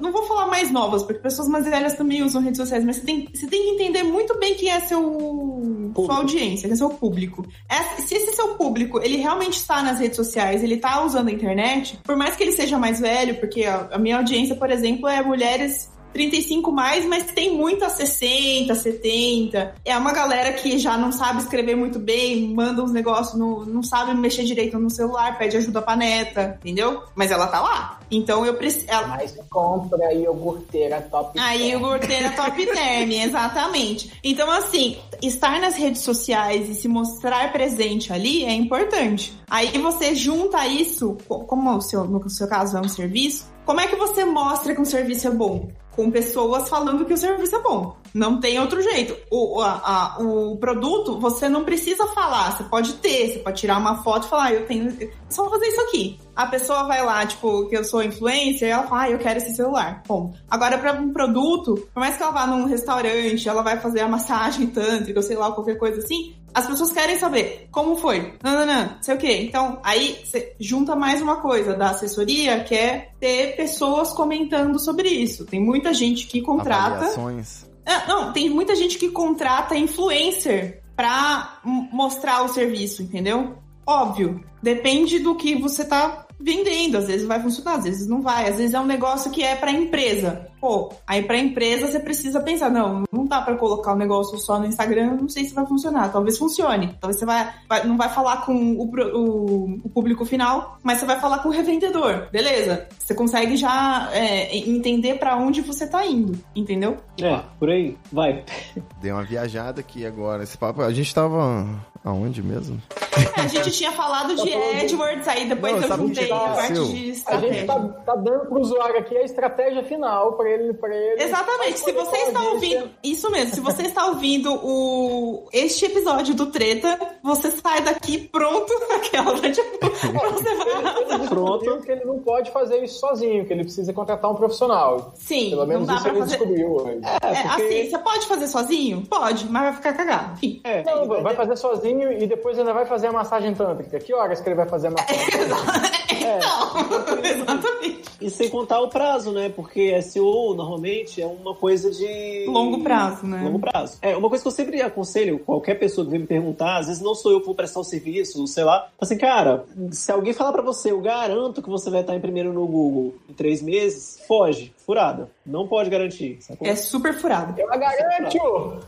Não vou falar mais novas, porque pessoas mais velhas também usam redes sociais, mas você tem, você tem que entender muito bem quem é seu, sua audiência, quem é seu público. É- se esse seu público, ele realmente está nas redes sociais, ele está usando a internet, por mais que ele seja mais velho, porque a, a minha audiência, por exemplo, é mulheres 35 mais, mas tem muita 60, 70. É uma galera que já não sabe escrever muito bem, manda uns negócios, não, não sabe mexer direito no celular, pede ajuda pra neta, entendeu? Mas ela tá lá. Então eu preciso. Mas compra iogurteira top. Aí o Gorteira Top Term, exatamente. Então, assim, estar nas redes sociais e se mostrar presente ali é importante. Aí você junta isso, co- como o seu, no seu caso é um serviço, como é que você mostra que um serviço é bom? Com pessoas falando que o serviço é bom. Não tem outro jeito. O, a- a- o produto, você não precisa falar. Você pode ter, você pode tirar uma foto e falar, "Ah, eu tenho. Só fazer isso aqui. A pessoa vai lá, tipo, que eu sou influencer, ela fala, ah, eu quero esse celular. Bom, agora para um produto, por mais que ela vá num restaurante, ela vai fazer a massagem tântrica, sei lá, qualquer coisa assim, as pessoas querem saber como foi. Não, não, não, sei o quê. Então, aí você junta mais uma coisa da assessoria, que é ter pessoas comentando sobre isso. Tem muita gente que contrata. Avaliações. Ah, não, tem muita gente que contrata influencer pra m- mostrar o serviço, entendeu? Óbvio, depende do que você tá vendendo. Às vezes vai funcionar, às vezes não vai. Às vezes é um negócio que é pra empresa. Pô, aí pra empresa você precisa pensar, não, não dá pra colocar o negócio só no Instagram, não sei se vai funcionar. Talvez funcione. Talvez você vai, vai- não vai falar com o, o- o público final, mas você vai falar com o revendedor. Beleza. Você consegue já é, entender pra onde você tá indo, entendeu? É, por aí. Vai. Deu uma viajada aqui agora. Esse papo, a gente tava aonde mesmo? É, a gente tinha falado de AdWords, aí depois Não, eu juntei a parte de A gente estratégia. tá, tá dando pro usuário aqui a estratégia final pra ele, pra ele. Exatamente. Se você está ouvindo, isso mesmo. Se você está ouvindo o este episódio do Treta, você sai daqui pronto, aquela, tipo, você vai. Pronto. Que ele não pode fazer isso sozinho, que ele precisa contratar um profissional. Sim, Pelo menos não dá isso ele fazer. descobriu hoje. É, porque- assim, você pode fazer sozinho? Pode, mas vai ficar cagado. Enfim. É, Não, vai fazer sozinho e depois ainda vai fazer a massagem tântrica. Que horas que ele vai fazer a massagem? Então, exatamente. E sem contar o prazo, né? Porque SEO normalmente é uma coisa de. Longo prazo, né? Longo prazo. É, uma coisa que eu sempre aconselho, qualquer pessoa que vem me perguntar, às vezes não sou eu que vou prestar o serviço, sei lá. Assim, cara, se alguém falar pra você, eu garanto que você vai estar em primeiro no Google em três meses, foge, furada. Não pode garantir, sacou? É super furado. Eu a garanto!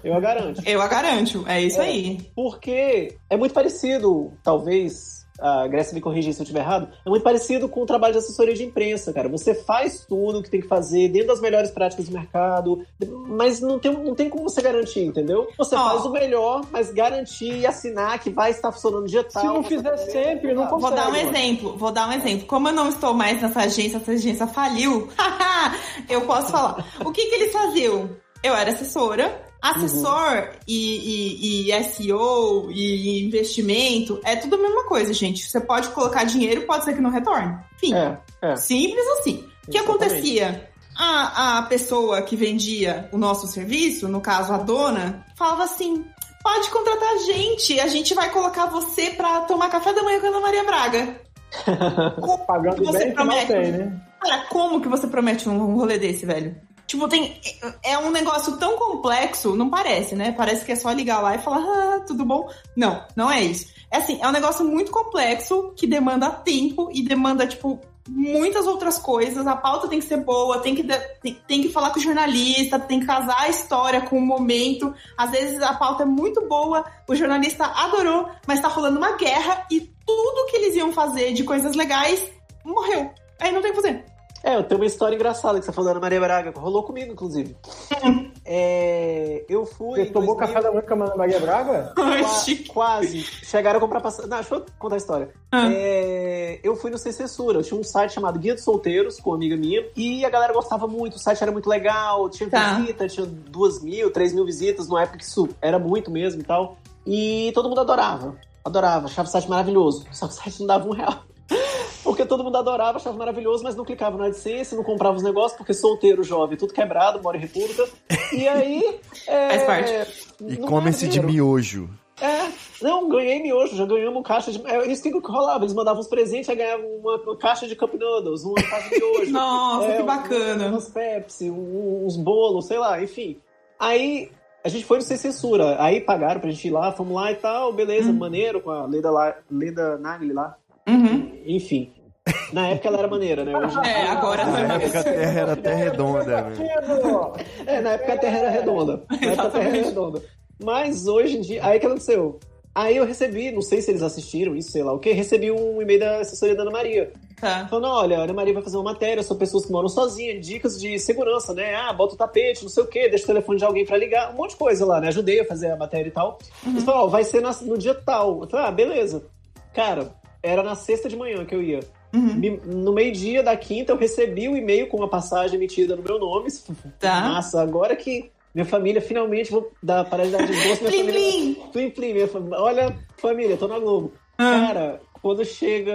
Eu a garanto. Eu a garanto. É isso É. aí. Porque é muito parecido, talvez. A Grécia me corrigir se eu estiver errado. É muito parecido com o trabalho de assessoria de imprensa, cara. Você faz tudo o que tem que fazer dentro das melhores práticas do mercado, mas não tem, não tem como você garantir, entendeu? Você faz o melhor, mas garantir e assinar que vai estar funcionando dia tal. Se não fizer sempre, não Vou consegue. dar um mano. exemplo, vou dar um exemplo. Como eu não estou mais nessa agência, essa agência faliu, eu posso falar. O que, que eles faziam? Eu era assessora. Assessor e, e- e SEO e investimento é tudo a mesma coisa, gente. Você pode colocar dinheiro, pode ser que não retorne. Enfim, É, é. simples assim. O que acontecia? A, a pessoa que vendia o nosso serviço, no caso a dona, falava assim: pode contratar a gente, a gente vai colocar você pra tomar café da manhã com a Ana Maria Braga. Como Pagando você bem promete? tem, né? Cara, como que você promete um rolê desse, velho? Tipo, tem. É um negócio tão complexo, não parece, né? Parece que é só ligar lá e falar, ah, tudo bom. Não, não é isso. É assim, é um negócio muito complexo que demanda tempo e demanda, tipo, muitas outras coisas. A pauta tem que ser boa, tem que, tem, tem que falar com o jornalista, tem que casar a história com o momento. Às vezes a pauta é muito boa, o jornalista adorou, mas tá rolando uma guerra e tudo que eles iam fazer de coisas legais morreu. Aí não tem o que fazer. É, eu tenho uma história engraçada que você falou da Ana Maria Braga, que rolou comigo, inclusive. É, eu fui. Você tomou 2000 café da manhã com a Ana Maria Braga? Ai, Qua- chique. quase. Chegaram a comprar passagem. Não, deixa eu contar a história. Ah. É, eu fui no Sem Censura. Eu tinha um site chamado Guia dos Solteiros, com uma amiga minha. E a galera gostava muito. O site era muito legal. Tinha Tá. visita, tinha duas mil, três mil visitas. Numa época que isso era muito mesmo e tal. E todo mundo adorava. Adorava. Achava o site maravilhoso. Só que o site não dava um real. Porque todo mundo adorava, achava maravilhoso, mas não clicava na AdSense, não comprava os negócios, porque solteiro, jovem, tudo quebrado, mora em república. E aí. É, Faz parte. E não come-se de miojo. É, não, ganhei miojo, já ganhamos caixa de. É isso que rolava, eles mandavam uns presentes, aí ganhava uma, uma caixa de Cup Noodles, uma caixa de miojo. Nossa, é, que bacana. Uns Pepsi, um- uns bolos, sei lá, enfim. Aí a gente foi no Sem Censura, aí pagaram pra gente ir lá, fomos lá e tal, beleza, maneiro, com a Leda, lá, Leda Nagli lá, Uhum. enfim. Na época ela era maneira, né? Hoje, É, agora Na não. época a terra era até redonda, né? Pedro! É, na época a Terra era redonda. Na época a Terra era redonda. Mas hoje em dia. Aí o que aconteceu? Aí eu recebi, não sei se eles assistiram isso, sei lá o que, recebi um e-mail da assessoria da Ana Maria. Tá. Falando, olha, a Ana Maria vai fazer uma matéria sobre pessoas que moram sozinhas, dicas de segurança, né? Ah, bota o tapete, não sei o quê, deixa o telefone de alguém pra ligar, um monte de coisa lá, né? Ajudei a fazer a matéria e tal. Eles falaram, ó, vai ser na- no dia tal. Eu falei, ah, beleza. Cara, era na sexta de manhã que eu ia. Uhum. No meio-dia da quinta, eu recebi o e-mail com uma passagem emitida no meu nome. Tá. Nossa, agora que minha família finalmente vou dar paralidade de minha Plim, família. plim. Plim, plim, minha fam- Olha, família, tô na Globo. Ah. Cara, quando chega,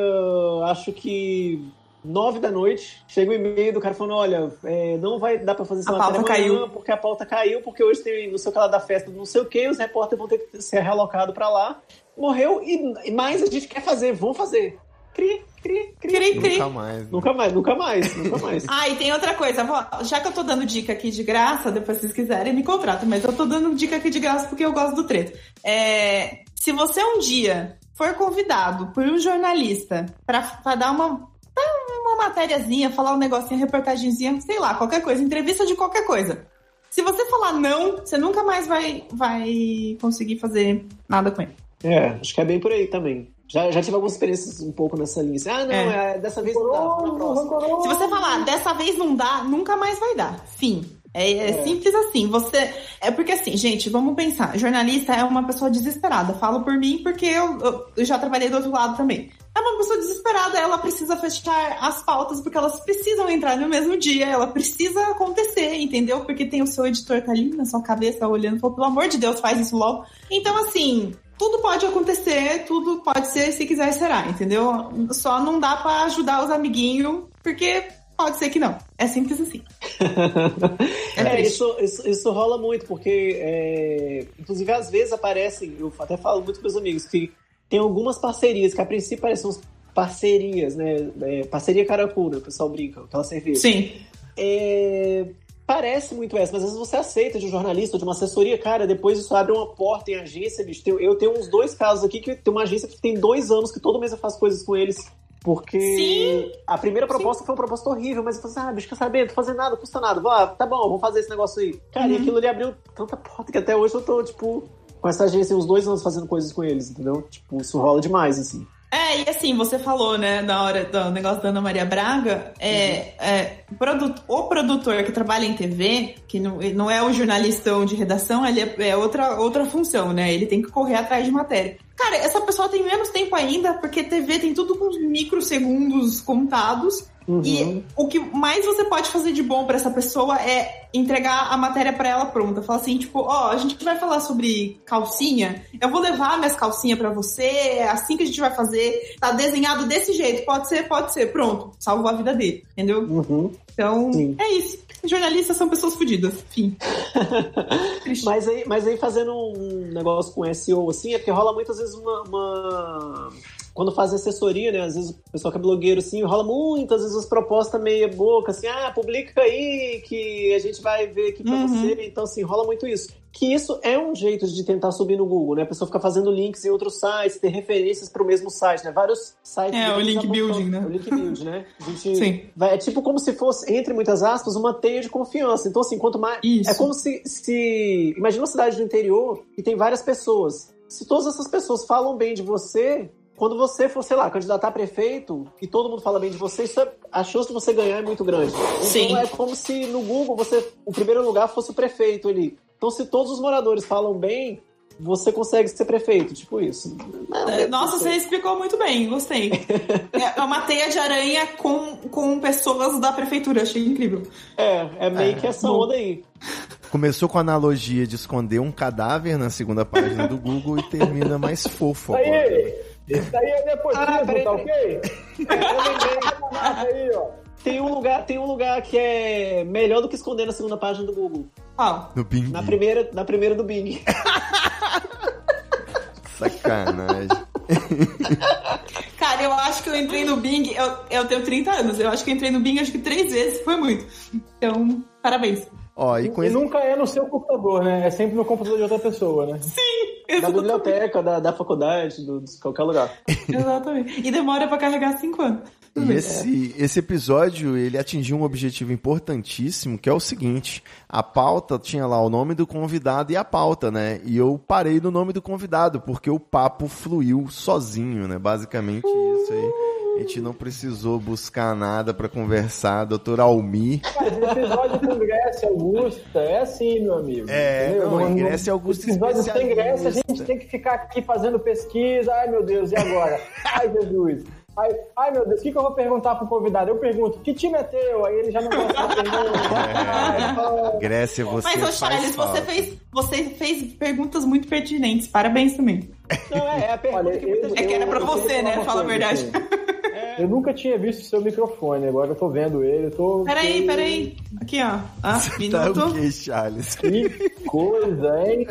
acho que nove da noite, chega o e-mail do cara falando: olha, é, não vai dar pra fazer essa A matéria pauta amanhã, caiu. porque a pauta caiu, porque hoje tem não sei o que lá da festa, não sei o que, os repórteres vão ter que ser realocados pra lá. Morreu e mais a gente quer fazer, vão fazer. Cri, cri, cri. Cri, cri. Nunca mais. né? Nunca mais, nunca mais, nunca mais. Ah, e tem outra coisa, vó, já que eu tô dando dica aqui de graça, depois se vocês quiserem me contratam, mas eu tô dando dica aqui de graça porque eu gosto do treto. É, se você um dia for convidado por um jornalista pra, pra dar uma, uma matériazinha, falar um negocinho, reportagenzinha, sei lá, qualquer coisa, entrevista de qualquer coisa. Se você falar não, você nunca mais vai, vai conseguir fazer nada com ele. É, acho que é bem por aí também. Já, já tive algumas experiências um pouco nessa linha. Assim, ah, não, É. é, dessa vez não dá, próxima. Se você falar dessa vez não dá, nunca mais vai dar. Fim. É, é simples assim. Você. É porque assim, gente, vamos pensar. Jornalista é uma pessoa desesperada. Falo por mim porque eu, eu- eu já trabalhei do outro lado também. É uma pessoa desesperada, ela precisa fechar as pautas porque elas precisam entrar no mesmo dia, ela precisa acontecer, entendeu? Porque tem o seu editor tá ali na sua cabeça olhando, falou, pelo amor de Deus, faz isso logo. Então, assim, tudo pode acontecer, tudo pode ser, se quiser será, entendeu? Só não dá pra ajudar os amiguinhos, porque pode ser que não. É simples assim. É É, isso, isso, isso rola muito, porque, é, inclusive, às vezes aparecem, eu até falo muito com meus amigos, que tem algumas parcerias, que a princípio parecem parcerias, né? É, parceria Caracura, o pessoal brinca, aquela cerveja. Sim. É, parece muito essa, mas às vezes você aceita de um jornalista de uma assessoria, cara, depois isso abre uma porta em agência, bicho. Eu tenho uns dois casos aqui que tem uma agência que tem dois anos que todo mês eu faço coisas com eles. Porque Sim. a primeira proposta foi uma proposta horrível, mas eu falei assim, ah, bicho, quer saber? Não tô fazendo nada, custa nada. Vá, tá bom, vamos fazer esse negócio aí. Cara, e Uhum. aquilo ali abriu tanta porta que até hoje eu tô, tipo, com essa agência uns dois anos fazendo coisas com eles, entendeu? Tipo, isso rola demais, assim. É, e assim, você falou, né, na hora do negócio da Ana Maria Braga, é, é, o produ- o produtor que trabalha em TV, que não, não é o jornalistão de redação, ele é, é outra, outra função, né? Ele tem que correr atrás de matéria. Cara, essa pessoa tem menos tempo ainda, porque TV tem tudo com microsegundos contados. Uhum. E o que mais você pode fazer de bom pra essa pessoa é entregar a matéria pra ela pronta. Falar assim, tipo, ó, a gente vai falar sobre calcinha, eu vou levar minhas calcinhas pra você, é assim que a gente vai fazer, tá desenhado desse jeito, pode ser, pode ser, pronto, salvou a vida dele, entendeu? Uhum. Então, Sim. é isso. Jornalistas são pessoas fodidas, fim. Triste. Mas aí, mas aí fazendo um negócio com SEO assim, é porque rola muitas vezes uma. uma- Quando faz assessoria, né? Às vezes o pessoal que é blogueiro, assim, rola muitas vezes as propostas meia boca, assim, ah, publica aí que a gente vai ver aqui pra Uhum. você. Então, assim, rola muito isso. Que isso é um jeito de tentar subir no Google, né? A pessoa fica fazendo links em outros sites, ter referências pro mesmo site, né? Vários sites. É, o link building, né? O link building, né? A gente Sim. vai- é tipo como se fosse, entre muitas aspas, uma teia de confiança. Então, assim, quanto mais. Isso. É como se, se. Imagina uma cidade do interior e tem várias pessoas. Se todas essas pessoas falam bem de você, quando você for, sei lá, candidatar a prefeito e todo mundo fala bem de você, isso é- a chance de você ganhar é muito grande. Sim. Então é como se no Google você, o primeiro lugar fosse o prefeito ali. Então, se todos os moradores falam bem, você consegue ser prefeito, tipo isso. É, Nossa, você explicou muito bem, gostei. É uma teia de aranha com, com pessoas da prefeitura, achei incrível. É, é meio que essa bom. onda aí. Começou com a analogia de esconder um cadáver na segunda página do Google e termina mais fofo agora. Aí, isso aí é nepotismo, Ah, tá ok? É, eu lembrei aí, ó. Tem um lugar, tem um lugar que é melhor do que esconder na segunda página do Google. Qual? No Bing. Na primeira, na primeira do Bing. Sacanagem. Cara, eu acho que eu entrei no Bing, eu, eu tenho 30 anos, eu acho que eu entrei no Bing acho que três vezes, foi muito. Então, parabéns. Ó, e com E esse... nunca é no seu computador, né? É sempre no computador de outra pessoa, né? Da biblioteca, da, da faculdade, do, de qualquer lugar. Exatamente. E demora pra carregar 5 anos. E esse, esse episódio, ele atingiu um objetivo importantíssimo, que é o seguinte, a pauta tinha lá o nome do convidado e a pauta, né? E eu parei no nome do convidado, porque o papo fluiu sozinho, né? Basicamente isso aí. A gente não precisou buscar nada pra conversar. Doutor Almir. Mas episódio com Grécia Augusta é assim, meu amigo. É, entendeu? não, e Grécia Augusta Episódio sem Grécia, a gente tem que ficar aqui fazendo pesquisa. Ai, meu Deus, e agora? Ai, Jesus. Ai, ai, meu Deus, o que, que eu vou perguntar pro convidado? Eu pergunto, que time é teu? Aí ele já não gosta da pergunta. Ai, pô. Grécia, você Mas, ô Charles, você fez, você fez perguntas muito pertinentes. Parabéns também. Não, é, é a pergunta Olha, que muita eu- gente... É que era pra eu você, né? Fala a verdade. assim. Eu nunca tinha visto o seu microfone, agora eu tô vendo ele, eu tô... Peraí, peraí. Aqui, ó. Ah, Tá minuto. o que, Charles? Que coisa, hein?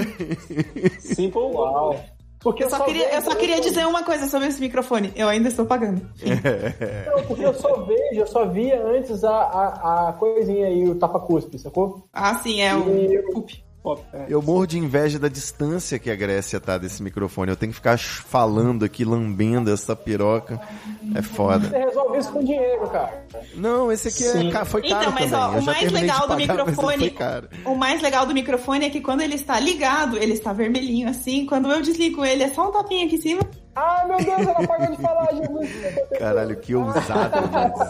Simple Uau. Porque Eu só, queria, eu só queria dizer uma coisa sobre esse microfone. Eu ainda estou pagando. Não, porque eu só vejo, eu só via antes a, a, a coisinha aí, o tapa-cuspe, sacou? Ah, sim, é o. E-. Pop, é. Eu morro de inveja da distância que a Grécia tá desse microfone. Eu tenho que ficar falando aqui, lambendo essa piroca. É foda. Você resolve isso com dinheiro, cara. Não, esse aqui é, ca- foi caro Então, mas também. ó, o mais legal do pagar, ele microfone. foi caro. O mais legal do microfone é que quando ele está ligado, ele está vermelhinho assim. Quando eu desligo ele, é só um tapinha aqui em cima. Ai, meu Deus, ela parou de falar, Jesus. Caralho, que ousado.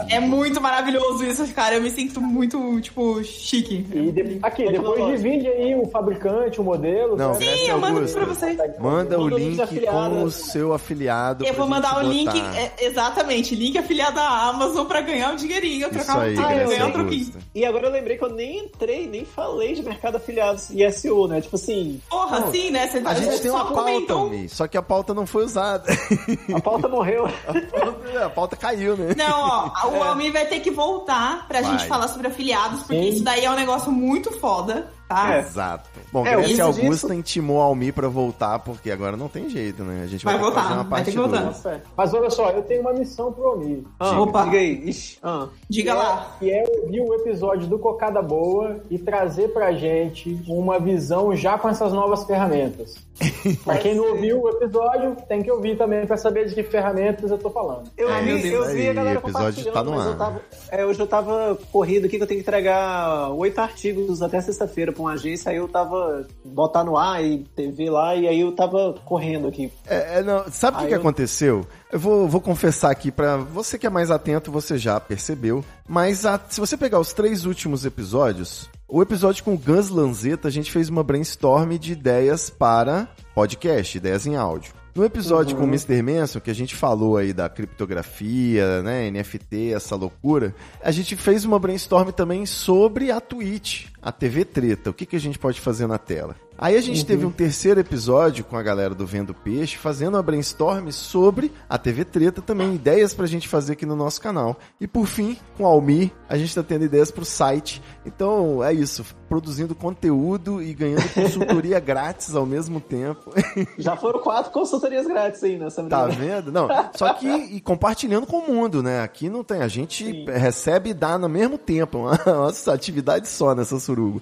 gente. É muito maravilhoso isso, cara. Eu me sinto muito, tipo, chique. E de- aqui, depois divide aí o fabricante, o modelo. Não, tá? Sim, eu mando pra vocês. Manda o link afiliado. com o seu afiliado. Eu vou mandar o link, é, exatamente, link afiliado à Amazon pra ganhar um dinheirinho, Isso trocar aí, um, Ah, eu ganhar um troquinho. E agora eu lembrei que eu nem entrei, nem falei de mercado afiliados e SEO, né? Tipo assim, Porra, Não, sim, né? Você, A gente tem uma pauta, comentou. Mi, só que a pauta não foi usada. a pauta morreu. a pauta caiu, né? Não, ó, o Almir vai ter que voltar pra Vai. gente falar sobre afiliados, porque Sim. isso daí é um negócio muito foda, tá? É. Exato. Bom, É, Grécia Augusta disso- intimou a Almi pra voltar, porque agora não tem jeito, né? A gente vai, Vai voltar, fazer uma vai parte. Nossa, é. Mas olha só, eu tenho uma missão pro Almir. Ah, Opa. Diga aí. Ixi. Ah. Diga lá. Que é ouvir o episódio do Cocada Boa e trazer pra gente uma visão já com essas novas ferramentas. pra quem não ouviu o episódio, tem que ouvir também pra saber de que ferramentas eu tô falando. Eu, É, vi, eu vi a galera o episódio compartilhando, tá no mas ar. eu tava, é, hoje eu tava corrido aqui que eu tenho que entregar oito artigos até sexta-feira pra uma agência, aí eu tava botar no ar e TV lá, e aí eu tava correndo aqui. É, é, não, sabe o que, Aí que eu- aconteceu? Eu vou, vou confessar aqui pra você que é mais atento, você já percebeu. Mas a- se você pegar os três últimos episódios, o episódio com o Gus Lanzetta, a gente fez uma brainstorm de ideias para podcast, ideias em áudio. No episódio com o Mr. Manson, que a gente falou aí da criptografia, né, NFT, essa loucura, a gente fez uma brainstorm também sobre a Twitch, a TV Treta, o que, que a gente pode fazer na tela. Aí a gente teve um terceiro episódio com a galera do Vendo Peixe, fazendo uma brainstorm sobre a TV Treta também, ideias pra gente fazer aqui no nosso canal. E por fim, com a Almi, a gente tá tendo ideias pro site. Então é isso, produzindo conteúdo e ganhando consultoria grátis ao mesmo tempo. Já foram quatro consultorias grátis aí nessa Tá vendo? Não, só que e compartilhando com o mundo, né? Aqui não tem, a gente Sim. recebe e dá no mesmo tempo, uma, uma atividade só nessa suruba.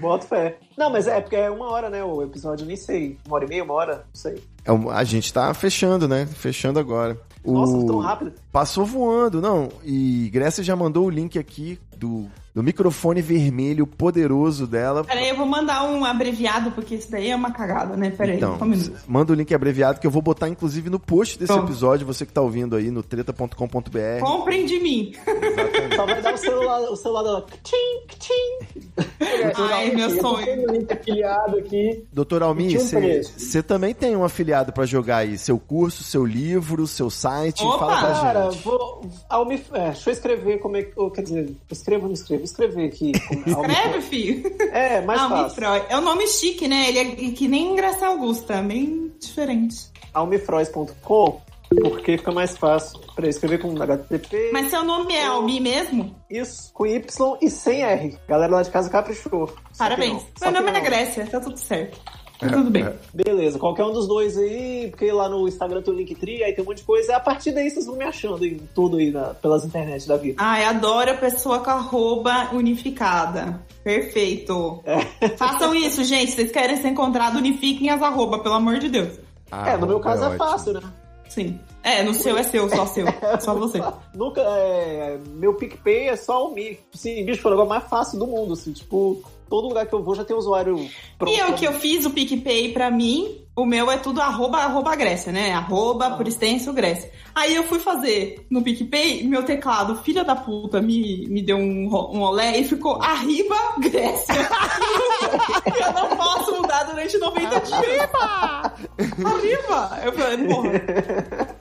Boto fé. Não, mas é porque é uma hora, né? O episódio, nem sei. Uma hora e meia, uma hora? Não sei. É a gente tá fechando, né? Fechando agora. O- Nossa, tão rápido. Passou voando, não. E Grécia já mandou o link aqui do, do microfone vermelho poderoso dela. Peraí, eu vou mandar um abreviado, porque isso daí é uma cagada, né? Peraí, Então, só um minuto. manda o link abreviado que eu vou botar inclusive no post desse Pronto. episódio, você que tá ouvindo aí no treta.com.br. Comprem de mim. Só vai dar o celular, o celular dela. Tchim, tchim. Ai, meu sonho. um link afiliado aqui. Doutor Almi, Tinha um você também tem um afiliado pra jogar aí, seu curso, seu livro, seu site, Opa! fala pra Cara, gente. vou. Almi, é, deixa eu escrever como é que. Quer dizer, escrevo ou não escrevo? Escrever aqui. Escreve, filho. É, mais. Freud. É um nome chique, né? Ele é que nem Graça Augusta, bem diferente. almifrois.com, porque fica mais fácil pra escrever com HTTP. Mas seu nome é Almi mesmo? Isso, com Y e sem R. Galera lá de casa caprichou. Parabéns. Meu nome é. Grécia, tá tudo certo. Tudo bem. Beleza, qualquer um dos dois aí, porque lá no Instagram tem o Linktree, aí tem um monte de coisa. A partir daí vocês vão me achando aí, tudo aí na- pelas internet da vida. Ai, adoro a pessoa com arroba unificada. Perfeito. Façam isso, gente. Se vocês querem ser encontrados, unifiquem as arroba, pelo amor de Deus. Ah, é, no meu caso é, ótimo. fácil, né? Sim. É, no seu é seu, só seu. Só você. Nunca, é, meu PicPay é só o Mi. Sim, bicho, foi o negócio mais fácil do mundo, assim, tipo, todo lugar que eu vou já tem usuário pronto. E eu que eu fiz o PicPay pra mim, o meu é tudo arroba, arroba Grécia, né? Arroba, por extenso, Grécia. Aí eu fui fazer no PicPay, meu teclado, filha da puta, me, me deu um, um olé e ficou arriba Grécia. eu não posso mudar durante 90 dias. Arriba! Arriba! Eu falei, porra.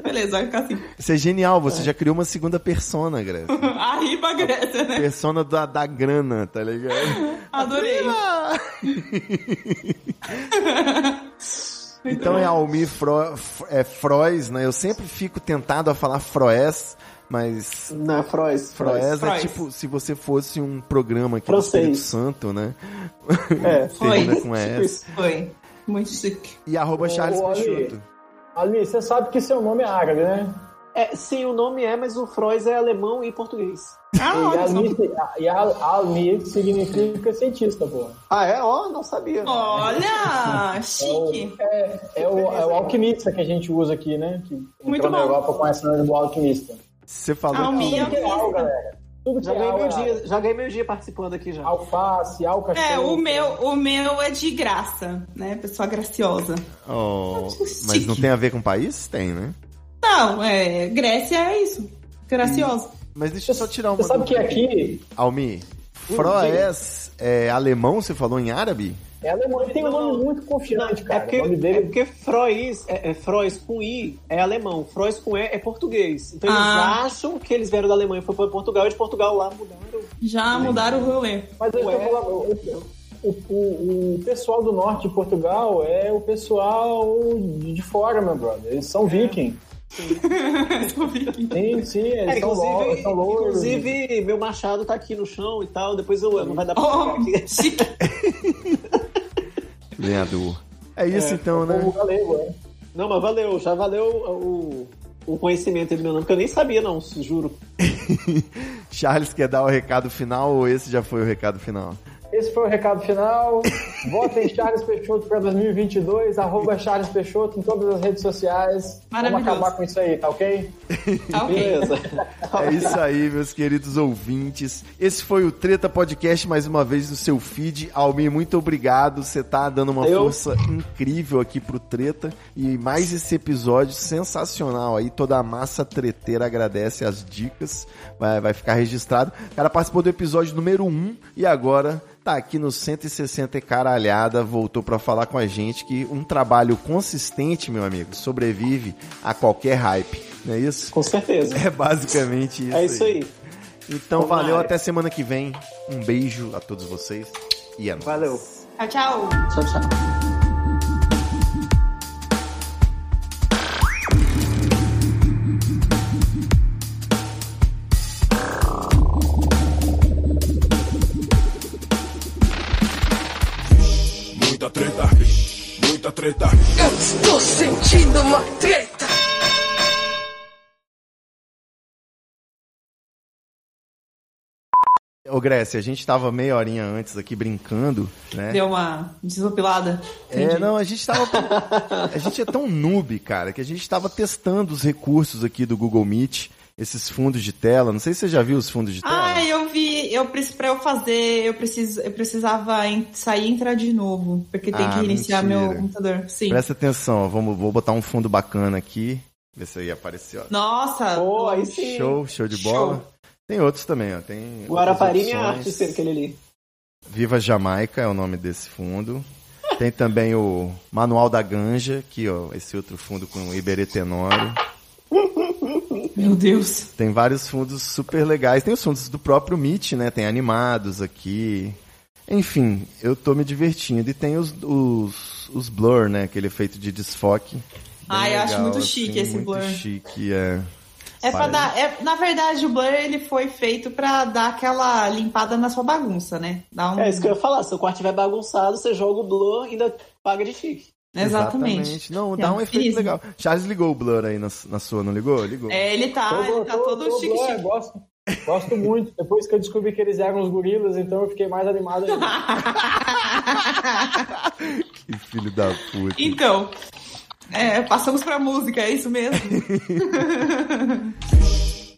Beleza, vai ficar assim. Isso é genial, você já criou uma segunda persona, Grécia. Arriba Grécia, né? persona da, da grana, tá ligado? Adorei. Então é Almi Fro, é Frois, né? Eu sempre fico tentado a falar Froes, mas Não, é Frois. Froes é tipo se você fosse um programa aqui Francês. do Espírito Santo, né? É, Termina Foi. com S. Foi. Muito chique. E arroba Charles Ô. Peixoto. Ali, você sabe que seu nome é árabe, né? É, sim, o nome é, mas o Frois é alemão e português. Ah, E. Almir, e Almir significa cientista, pô. Ah, é? Ó, não sabia. Olha, chique. É, é o, é o alquimista que a gente usa aqui, né? Que Muito entrou na bom. Europa com essa nome do alquimista. Você falou Alminha. que... É al, galera. Já é ganhei é dia, já ganhei meu dia participando aqui já. Alface, alcaxão. É, o meu, o meu é de graça, né? Pessoa graciosa. Oh, mas não tem a ver com país? Tem, né? Não, é, Grécia é isso. Graciosa. Mas deixa eu só tirar uma Você sabe que aqui Almi, Froes é alemão, você falou em árabe? é alemão, ele tem um nome muito confiante, É cara. porque, o nome é dele porque Frois, é, é Frois com I é alemão, Frois com E é português. Então Ah. eles acham que eles vieram da Alemanha e foram para Portugal, e de Portugal lá mudaram. Já mudaram o rolê. Mas eu o, o, o- pessoal do norte de Portugal é o pessoal de de fora, meu brother. Eles são viking. Sim, sim, eles É, são, lo- inclusive, eles são louros. inclusive, meu machado tá aqui no chão e tal, depois eu não vai dar pra pegar Oh, aqui. chique. Lenhador. É isso então, O né? galego, é. Não, mas valeu, já valeu o, o conhecimento do meu nome, que eu nem sabia, não, juro. Charles quer dar o recado final ou esse já foi o recado final? Esse foi o recado final. Votem Charles Peixoto para 2022, arroba Charles Peixoto em todas as redes sociais. Vamos acabar com isso aí, tá ok? Tá ok. Beleza. É isso aí, meus queridos ouvintes. Esse foi o Treta Podcast, mais uma vez no seu feed. Almir, muito obrigado. Você tá dando uma Eu? força incrível aqui pro Treta. E mais esse episódio sensacional aí. Toda a massa treteira agradece as dicas. Vai, vai ficar registrado. O cara participou do episódio número 1 e agora tá aqui no 160 e caralhada. Voltou pra falar com a gente que um trabalho consistente, meu amigo, sobrevive a qualquer hype. Não é isso? Com certeza. É basicamente isso. É isso aí. Então Vamos valeu lá. até semana que vem. Um beijo a todos vocês e é nóis. Valeu. Tchau, tchau. Tchau, tchau. Treta. Eu estou sentindo uma treta. Ô Grécia, a gente tava meia horinha antes aqui brincando, né? Deu uma desopilada. É, não, a gente tava. a gente é tão noob, cara, que a gente tava testando os recursos aqui do Google Meet, esses fundos de tela. Não sei se você já viu os fundos de tela. Ah, eu vi, eu preciso para eu fazer, eu preciso, eu precisava sair e entrar de novo, porque tem Ah, que reiniciar mentira. meu computador. Sim. Presta atenção, ó, vamos, vou botar um fundo bacana aqui. Ver se aí apareceu. ó. Nossa. Pô, aí sim. Show, show de bola. Tem outros também, ó. Tem Guarapari minha arte, aquele ali. Viva Jamaica é o nome desse fundo. Tem também o Manual da Ganja, aqui, ó, esse outro fundo com Iberê Tenório. Meu Deus. Tem vários fundos super legais. Tem os fundos do próprio Meet, né? Tem animados aqui. Enfim, eu tô me divertindo. E tem os, os, os blur, né? Aquele efeito de desfoque. Ah, eu acho muito assim, chique esse muito blur. chique, é. É pra Parece. dar, é, na verdade, o blur ele foi feito pra dar aquela limpada na sua bagunça, né? Um... É isso que eu ia falar. Se o quarto estiver bagunçado, você joga o blur e ainda paga de chique. Exatamente. Não, É dá um um efeito legal. Charles ligou o blur aí na, na sua, não ligou? Ligou. É, ele tá, Tô- ele tá tô- todo tô- chique, é, chique. Gosto, gosto muito. Depois que eu descobri que eles eram os gorilas, então eu fiquei mais animado ainda. Que filho da puta. Então, é, passamos pra música, é isso mesmo?